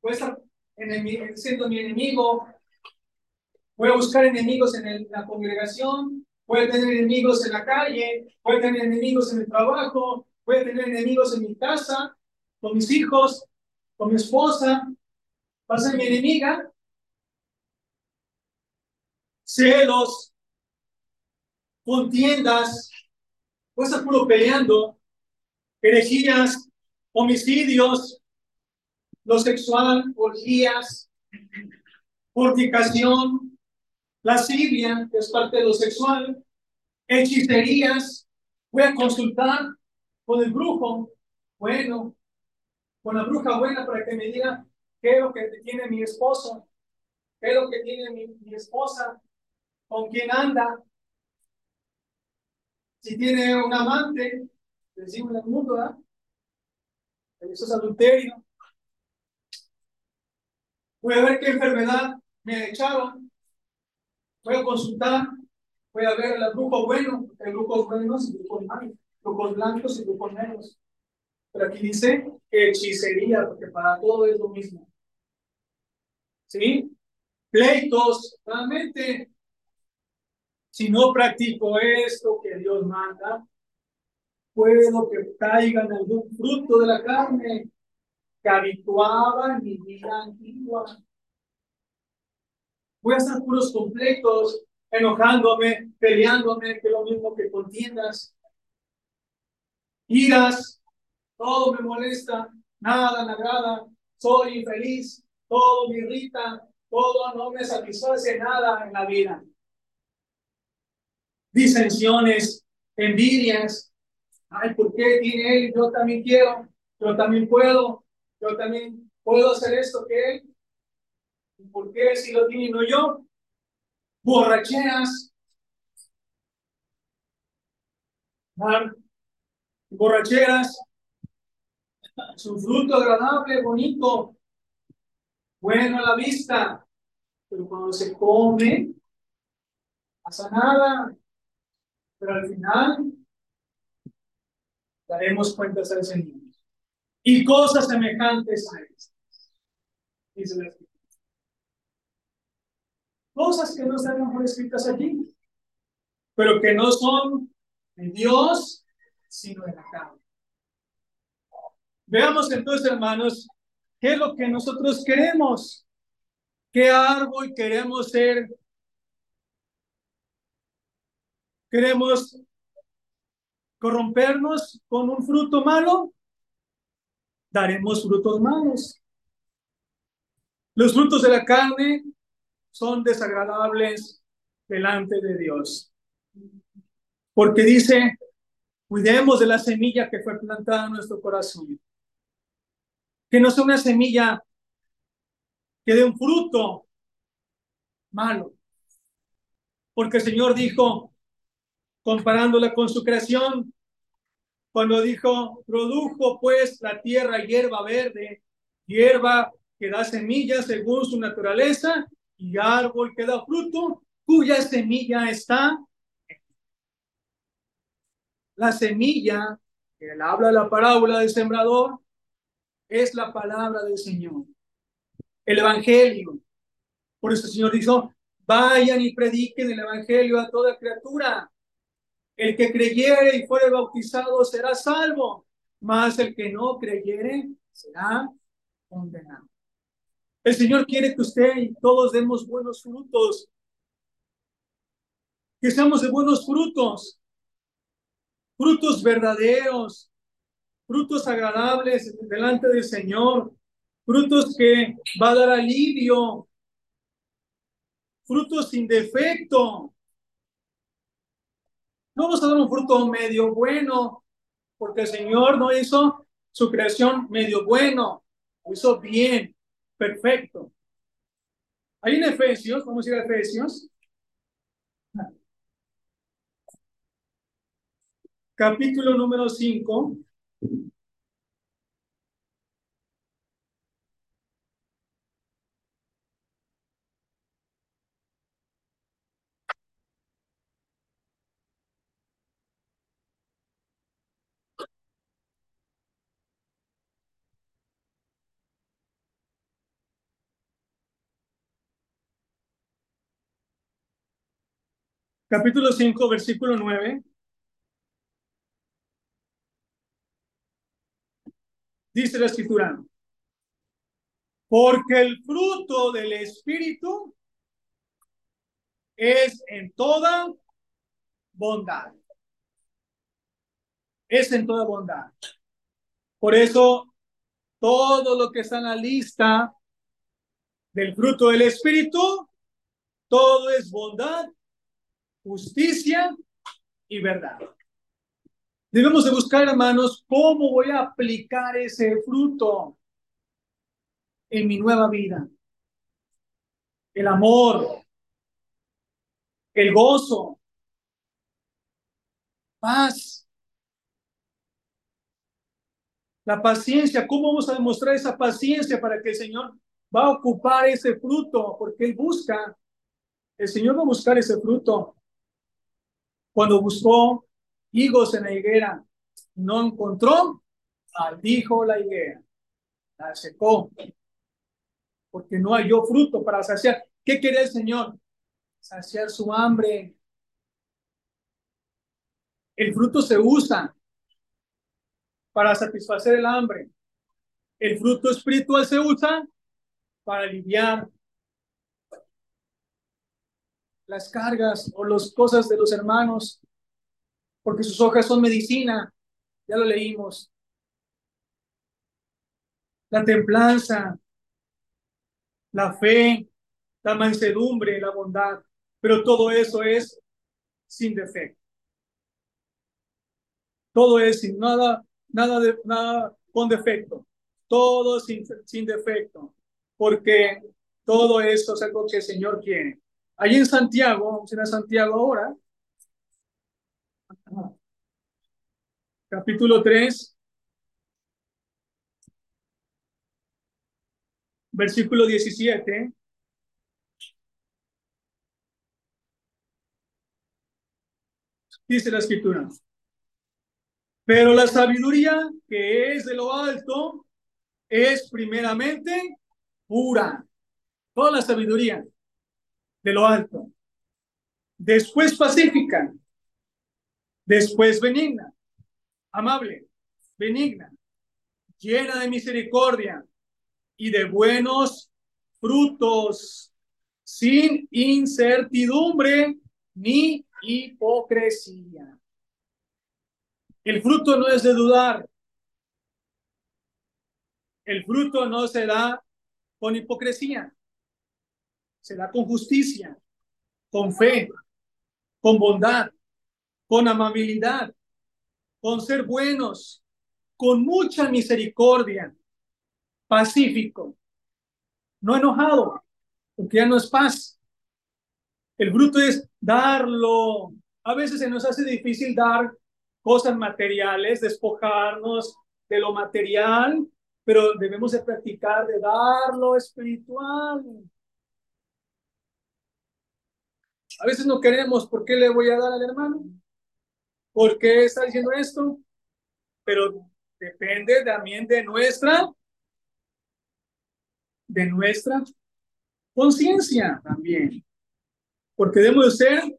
pues siendo mi enemigo, voy a buscar enemigos en la congregación, voy a tener enemigos en la calle, voy a tener enemigos en el trabajo, voy a tener enemigos en mi casa, con mis hijos, con mi esposa, va a ser mi enemiga. Celos, contiendas, a estar puro peleando, herejías, homicidios, lo sexual, orgías, fornicación, lascivia, que es parte de lo sexual, hechicerías, voy a consultar con el brujo, bueno, con la bruja buena para que me diga qué es lo que tiene mi esposo, qué es lo que tiene mi, esposa, con quién anda, si tiene un amante, decimos en el. Eso es adulterio. Voy a ver qué enfermedad me echaron, Voy a consultar, voy a ver el grupo bueno, el grupo buenos y grupos malos, grupos blancos y grupos negros. Pero aquí dice hechicería, porque para todo es lo mismo. ¿Sí? Pleitos, realmente, si no practico esto que Dios manda, puedo que caigan algún fruto de la carne que habituaba en mi vida antigua voy a estar puros completos, enojándome, peleándome, que lo mismo que contiendas. Iras, todo me molesta, nada me agrada, soy infeliz, todo me irrita, todo no me satisface nada en la vida. Disensiones, envidias. Ay, ¿por qué tiene él? Yo también quiero, yo también puedo, yo también puedo hacer esto que él. ¿Por qué si lo tiene no yo? Borracheras. Borracheras. Su fruto agradable, bonito, bueno a la vista. Pero cuando se come, pasa nada. Pero al final daremos cuentas al Señor. Y cosas semejantes a estas. Dice cosas que no están escritas aquí, pero que no son de Dios, sino de la carne. Veamos entonces, hermanos, qué es lo que nosotros queremos. ¿Qué árbol queremos ser? ¿Queremos corrompernos con un fruto malo? Daremos frutos malos. Los frutos de la carne son desagradables delante de Dios. Porque dice, cuidemos de la semilla que fue plantada en nuestro corazón. Que no sea una semilla que dé un fruto malo. Porque el Señor dijo, comparándola con su creación, cuando dijo, produjo pues la tierra hierba verde, hierba que da semillas según su naturaleza, y árbol que da fruto, cuya semilla está. La semilla, que habla la parábola del sembrador, es la palabra del Señor, el Evangelio. Por eso el Señor dijo, vayan y prediquen el Evangelio a toda criatura. El que creyere y fuere bautizado será salvo, mas el que no creyere será condenado. El Señor quiere que usted y todos demos buenos frutos, que seamos de buenos frutos, frutos verdaderos, frutos agradables delante del Señor, frutos que va a dar alivio, frutos sin defecto, no vamos a dar un fruto medio bueno, porque el Señor no hizo su creación medio bueno, lo hizo bien, perfecto. Ahí en Efesios, vamos a ir a Efesios. Capítulo número 5. Capítulo 5, versículo 9. Dice la escritura, porque el fruto del Espíritu es en toda bondad. Es en toda bondad. Por eso, todo lo que está en la lista del fruto del Espíritu, todo es bondad justicia y verdad. Debemos de buscar, hermanos, cómo voy a aplicar ese fruto en mi nueva vida. El amor, el gozo, paz, la paciencia. ¿Cómo vamos a demostrar esa paciencia para que el Señor va a ocupar ese fruto? Porque Él busca, el Señor va a buscar ese fruto. Cuando buscó higos en la higuera, no encontró, maldijo la higuera, la secó, porque no halló fruto para saciar. ¿Qué quiere el Señor? Saciar su hambre. El fruto se usa para satisfacer el hambre. El fruto espiritual se usa para aliviar las cargas o las cosas de los hermanos, porque sus hojas son medicina, ya lo leímos. La templanza, la fe, la mansedumbre, la bondad, pero todo eso es sin defecto. Todo es sin nada, nada de nada con defecto. Todo sin, sin defecto, porque todo eso es algo que el Señor quiere. Allí en Santiago, vamos a ir a Santiago ahora. Capítulo 3. Versículo 17. Dice la escritura. Pero la sabiduría que es de lo alto es primeramente pura. Toda la sabiduría de lo alto. Después pacífica. Después benigna. Amable. Benigna. Llena de misericordia y de buenos frutos. Sin incertidumbre ni hipocresía. El fruto no es de dudar. El fruto no se da con hipocresía se da con justicia, con fe, con bondad, con amabilidad, con ser buenos, con mucha misericordia. pacífico, no enojado, porque ya no es paz. El fruto es darlo. A veces se nos hace difícil dar cosas materiales, despojarnos de lo material, pero debemos de practicar de dar lo espiritual. A veces no queremos, ¿por qué le voy a dar al hermano? ¿Por qué está diciendo esto? Pero depende también de nuestra, de nuestra conciencia también. Porque debemos ser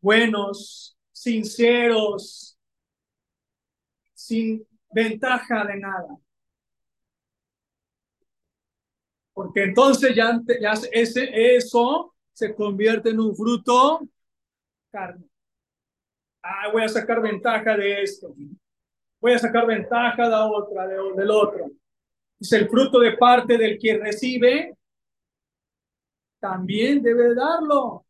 buenos, sinceros, sin ventaja de nada. Porque entonces ya, ya ese, eso se convierte en un fruto carne. Ah, voy a sacar ventaja de esto. Voy a sacar ventaja de otra, de, del otro. Es el fruto de parte del que recibe, también debe darlo.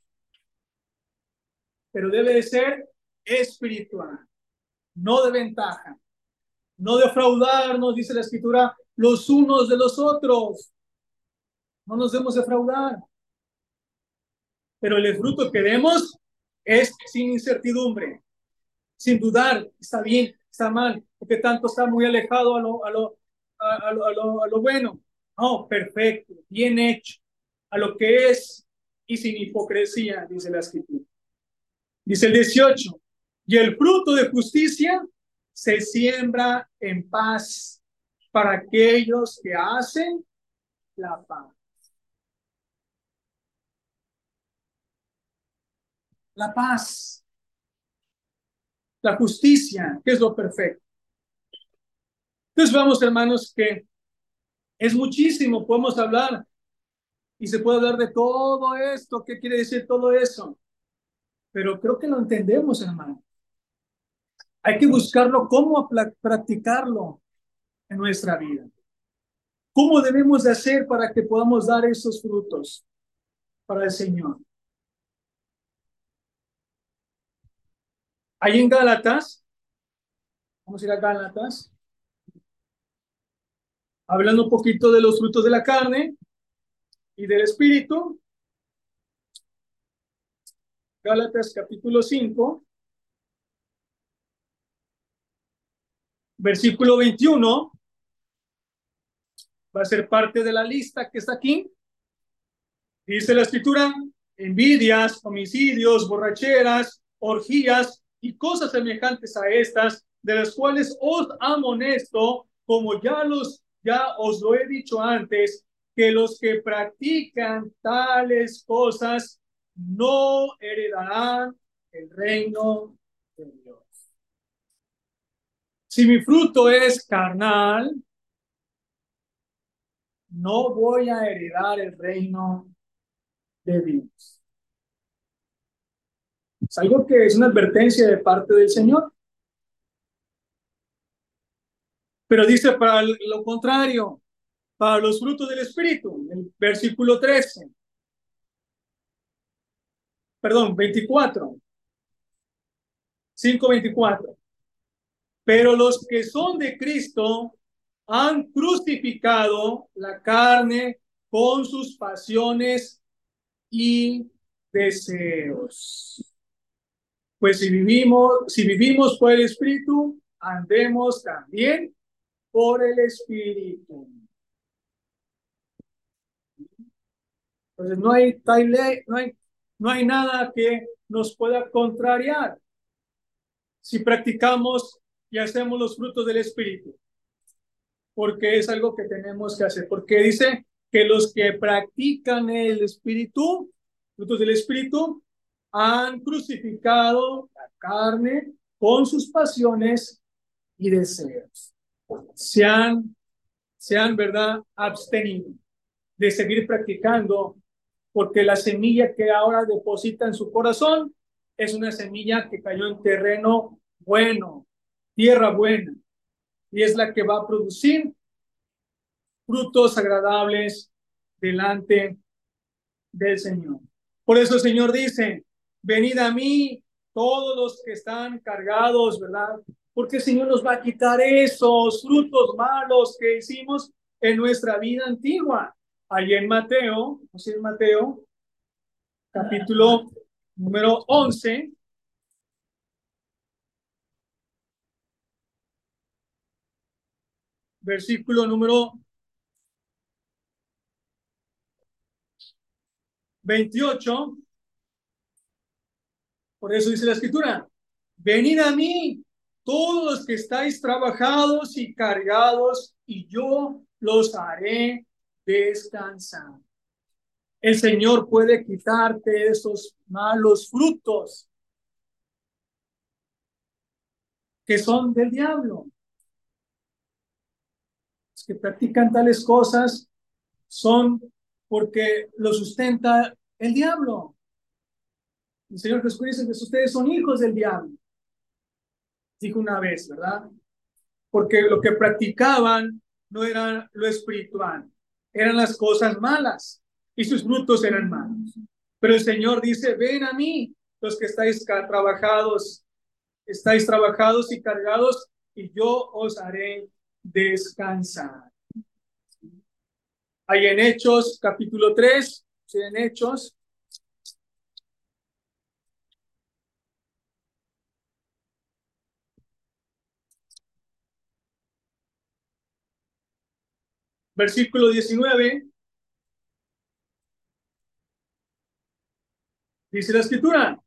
Pero debe de ser espiritual, no de ventaja. No defraudarnos, dice la escritura, los unos de los otros. No nos debemos defraudar pero el fruto que demos es sin incertidumbre, sin dudar, está bien, está mal, porque tanto está muy alejado a lo, a lo, a, lo, a lo, bueno. No, perfecto, bien hecho, a lo que es y sin hipocresía, dice la escritura. Dice el 18, y el fruto de justicia se siembra en paz para aquellos que hacen la paz. La paz, la justicia, que es lo perfecto. Entonces vamos, hermanos, que es muchísimo, podemos hablar y se puede hablar de todo esto, qué quiere decir todo eso, pero creo que lo entendemos, hermano. Hay que buscarlo, cómo practicarlo en nuestra vida. ¿Cómo debemos de hacer para que podamos dar esos frutos para el Señor? Ahí en Gálatas, vamos a ir a Gálatas, hablando un poquito de los frutos de la carne y del espíritu. Gálatas capítulo 5, versículo 21, va a ser parte de la lista que está aquí. Dice la escritura, envidias, homicidios, borracheras, orgías, y cosas semejantes a estas, de las cuales os amonesto, como ya los ya os lo he dicho antes, que los que practican tales cosas no heredarán el reino de Dios. Si mi fruto es carnal, no voy a heredar el reino de Dios. Es algo que es una advertencia de parte del Señor. Pero dice para lo contrario, para los frutos del Espíritu, el versículo 13. Perdón, 24. 5.24. Pero los que son de Cristo han crucificado la carne con sus pasiones y deseos. Pues si vivimos, si vivimos por el Espíritu, andemos también por el Espíritu. Entonces no hay, no hay, no hay nada que nos pueda contrariar si practicamos y hacemos los frutos del Espíritu. Porque es algo que tenemos que hacer. Porque dice que los que practican el Espíritu, frutos del Espíritu, han crucificado la carne con sus pasiones y deseos. Se han, se han, ¿verdad?, abstenido de seguir practicando, porque la semilla que ahora deposita en su corazón es una semilla que cayó en terreno bueno, tierra buena, y es la que va a producir frutos agradables delante del Señor. Por eso el Señor dice, venid a mí todos los que están cargados, ¿verdad? Porque el Señor nos va a quitar esos frutos malos que hicimos en nuestra vida antigua. Allí en Mateo, ¿no en Mateo, capítulo número 11, versículo número 28. Por eso dice la escritura, venid a mí todos los que estáis trabajados y cargados, y yo los haré descansar. El Señor puede quitarte esos malos frutos que son del diablo. Los que practican tales cosas son porque lo sustenta el diablo. El Señor Jesús dice que ustedes son hijos del diablo. Dijo una vez, ¿verdad? Porque lo que practicaban no era lo espiritual, eran las cosas malas y sus frutos eran malos. Pero el Señor dice, ven a mí, los que estáis trabajados, estáis trabajados y cargados, y yo os haré descansar. Hay en Hechos capítulo 3, en Hechos. Versículo 19. Dice la escritura,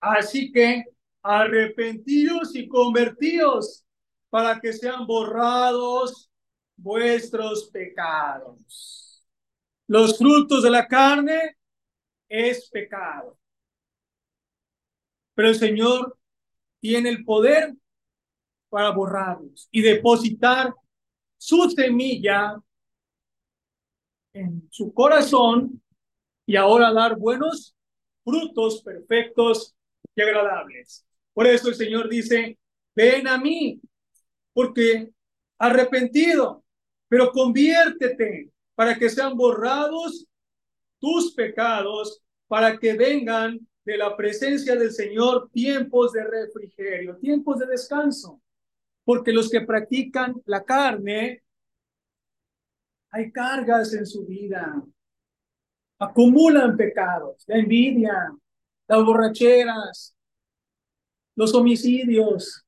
así que arrepentidos y convertidos para que sean borrados vuestros pecados. Los frutos de la carne es pecado. Pero el Señor tiene el poder para borrarlos y depositar su semilla su corazón y ahora dar buenos frutos perfectos y agradables. Por eso el Señor dice, ven a mí, porque arrepentido, pero conviértete para que sean borrados tus pecados, para que vengan de la presencia del Señor tiempos de refrigerio, tiempos de descanso. Porque los que practican la carne, hay cargas en su vida, acumulan pecados, la envidia, las borracheras, los homicidios,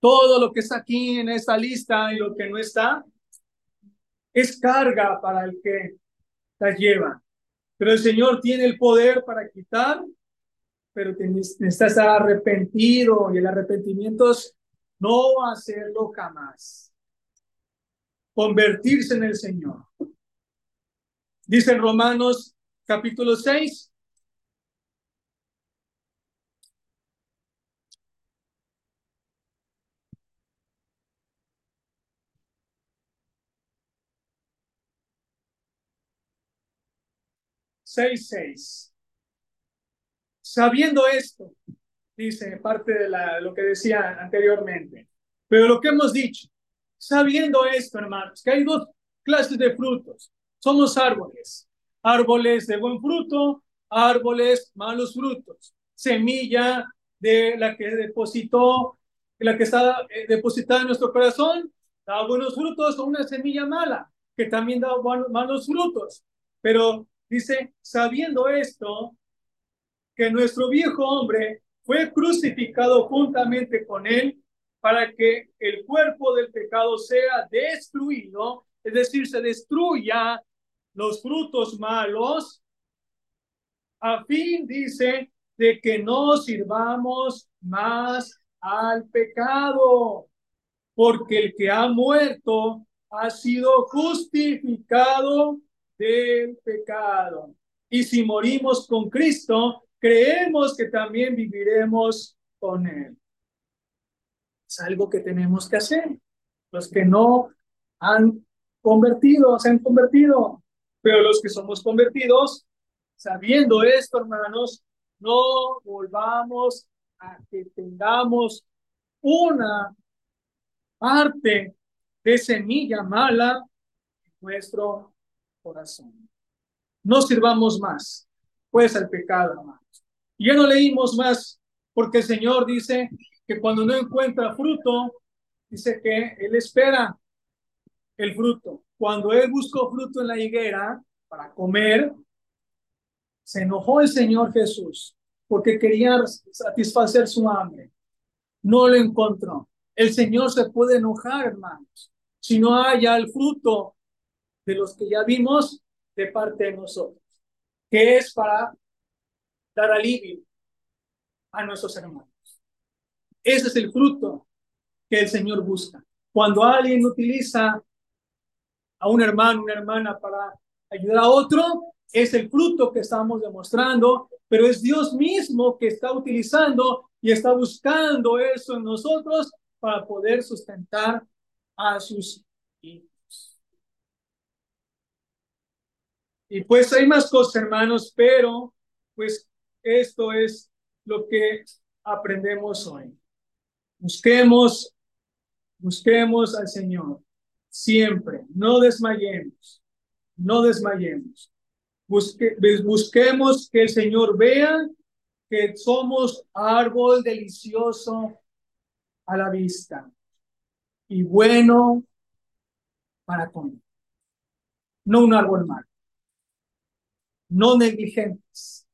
todo lo que está aquí en esta lista y lo que no está, es carga para el que la lleva. Pero el Señor tiene el poder para quitar, pero necesitas estar arrepentido y el arrepentimiento es no hacerlo jamás. Convertirse en el Señor. Dice en Romanos capítulo 6. Seis, seis. Sabiendo esto, dice parte de la, lo que decía anteriormente, pero lo que hemos dicho, sabiendo esto, hermanos, que hay dos clases de frutos, somos árboles, árboles de buen fruto, árboles malos frutos, semilla de la que depositó, la que está eh, depositada en nuestro corazón, da buenos frutos, o una semilla mala, que también da malos frutos. Pero dice, sabiendo esto, que nuestro viejo hombre fue crucificado juntamente con él para que el cuerpo del pecado sea destruido, es decir, se destruya los frutos malos, a fin, dice, de que no sirvamos más al pecado, porque el que ha muerto ha sido justificado del pecado. Y si morimos con Cristo, creemos que también viviremos con Él. Es algo que tenemos que hacer. Los que no han convertido, se han convertido, pero los que somos convertidos, sabiendo esto, hermanos, no volvamos a que tengamos una parte de semilla mala en nuestro corazón. No sirvamos más, pues al pecado, hermanos. Ya no leímos más, porque el Señor dice que cuando no encuentra fruto, dice que Él espera el fruto. Cuando él buscó fruto en la higuera para comer, se enojó el Señor Jesús porque quería satisfacer su hambre. No lo encontró. El Señor se puede enojar, hermanos, si no haya el fruto de los que ya vimos de parte de nosotros, que es para dar alivio a nuestros hermanos. Ese es el fruto que el Señor busca. Cuando alguien utiliza a un hermano, una hermana para ayudar a otro, es el fruto que estamos demostrando, pero es Dios mismo que está utilizando y está buscando eso en nosotros para poder sustentar a sus hijos. Y pues hay más cosas, hermanos, pero pues esto es lo que aprendemos hoy. Busquemos, busquemos al Señor siempre, no desmayemos, no desmayemos. Busque, busquemos que el Señor vea que somos árbol delicioso a la vista y bueno para comer. No un árbol malo, no negligentes.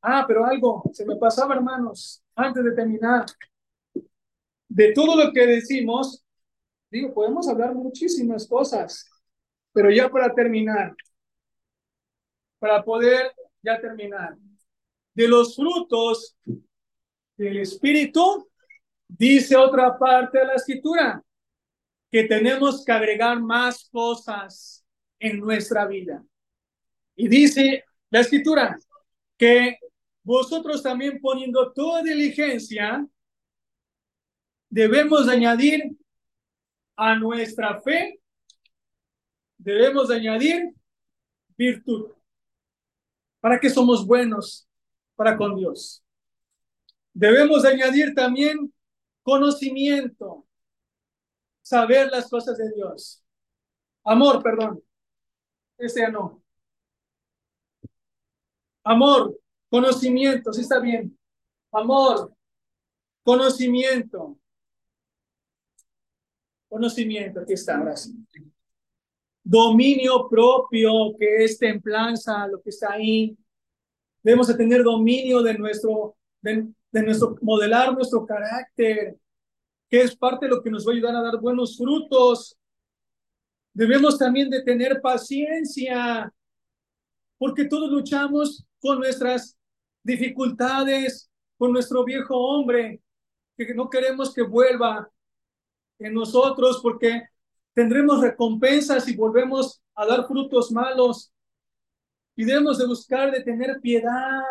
Ah, pero algo se me pasaba, hermanos, antes de terminar. De todo lo que decimos, digo, podemos hablar muchísimas cosas, pero ya para terminar, para poder ya terminar, de los frutos del Espíritu, dice otra parte de la escritura, que tenemos que agregar más cosas en nuestra vida. Y dice la escritura que vosotros también poniendo toda diligencia, debemos añadir a nuestra fe, debemos añadir virtud. ¿Para que somos buenos para con Dios? Debemos añadir también conocimiento, saber las cosas de Dios. Amor, perdón. Ese no. Amor, conocimiento, sí está bien. Amor, conocimiento. Conocimiento, aquí está, ahora Dominio propio, que es templanza, lo que está ahí. Debemos de tener dominio de nuestro, de nuestro modelar nuestro carácter, que es parte de lo que nos va a ayudar a dar buenos frutos. Debemos también de tener paciencia, porque todos luchamos con nuestras dificultades, con nuestro viejo hombre, que no queremos que vuelva en nosotros, porque tendremos recompensas y volvemos a dar frutos malos. Y debemos de buscar de tener piedad,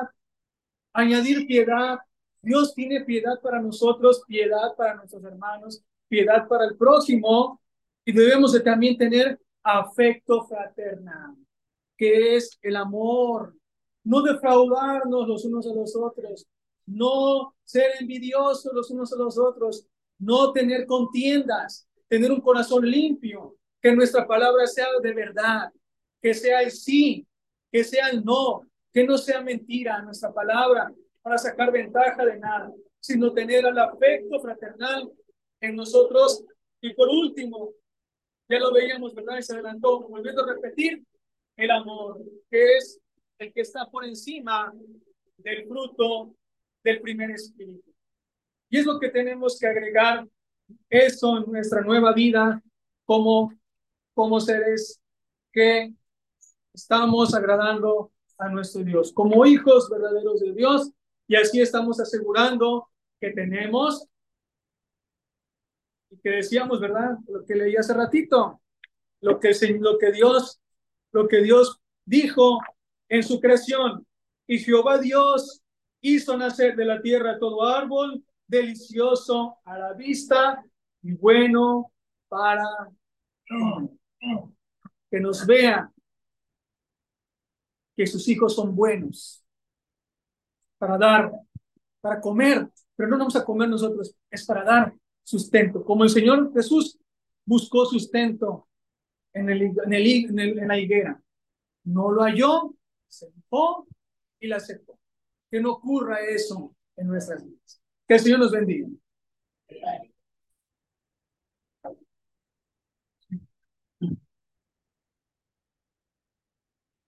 añadir piedad, Dios tiene piedad para nosotros, piedad para nuestros hermanos, piedad para el próximo y debemos de también tener afecto fraternal, que es el amor, no defraudarnos los unos a los otros, no ser envidiosos los unos a los otros, no tener contiendas, tener un corazón limpio, que nuestra palabra sea de verdad, que sea el sí, que sea el no, que no sea mentira nuestra palabra, para sacar ventaja de nada, sino tener el afecto fraternal en nosotros. Y por último, ya lo veíamos, ¿verdad? Y se adelantó, volviendo a repetir, el amor, que es el que está por encima del fruto del primer espíritu. Y es lo que tenemos que agregar eso en nuestra nueva vida como, como seres que estamos agradando a nuestro Dios, como hijos verdaderos de Dios, y así estamos asegurando que tenemos, y que decíamos, ¿verdad? Lo que leí hace ratito, lo que, lo que Dios, lo que Dios dijo en su creación. Y Jehová Dios hizo nacer de la tierra todo árbol delicioso a la vista y bueno para que nos vea que sus hijos son buenos para dar, para comer, pero no vamos a comer nosotros, es para dar sustento. Como el Señor Jesús buscó sustento en, el, en, el, en, la higuera. No lo halló, se y la aceptó. Que no ocurra eso en nuestras vidas. Que el Señor nos bendiga.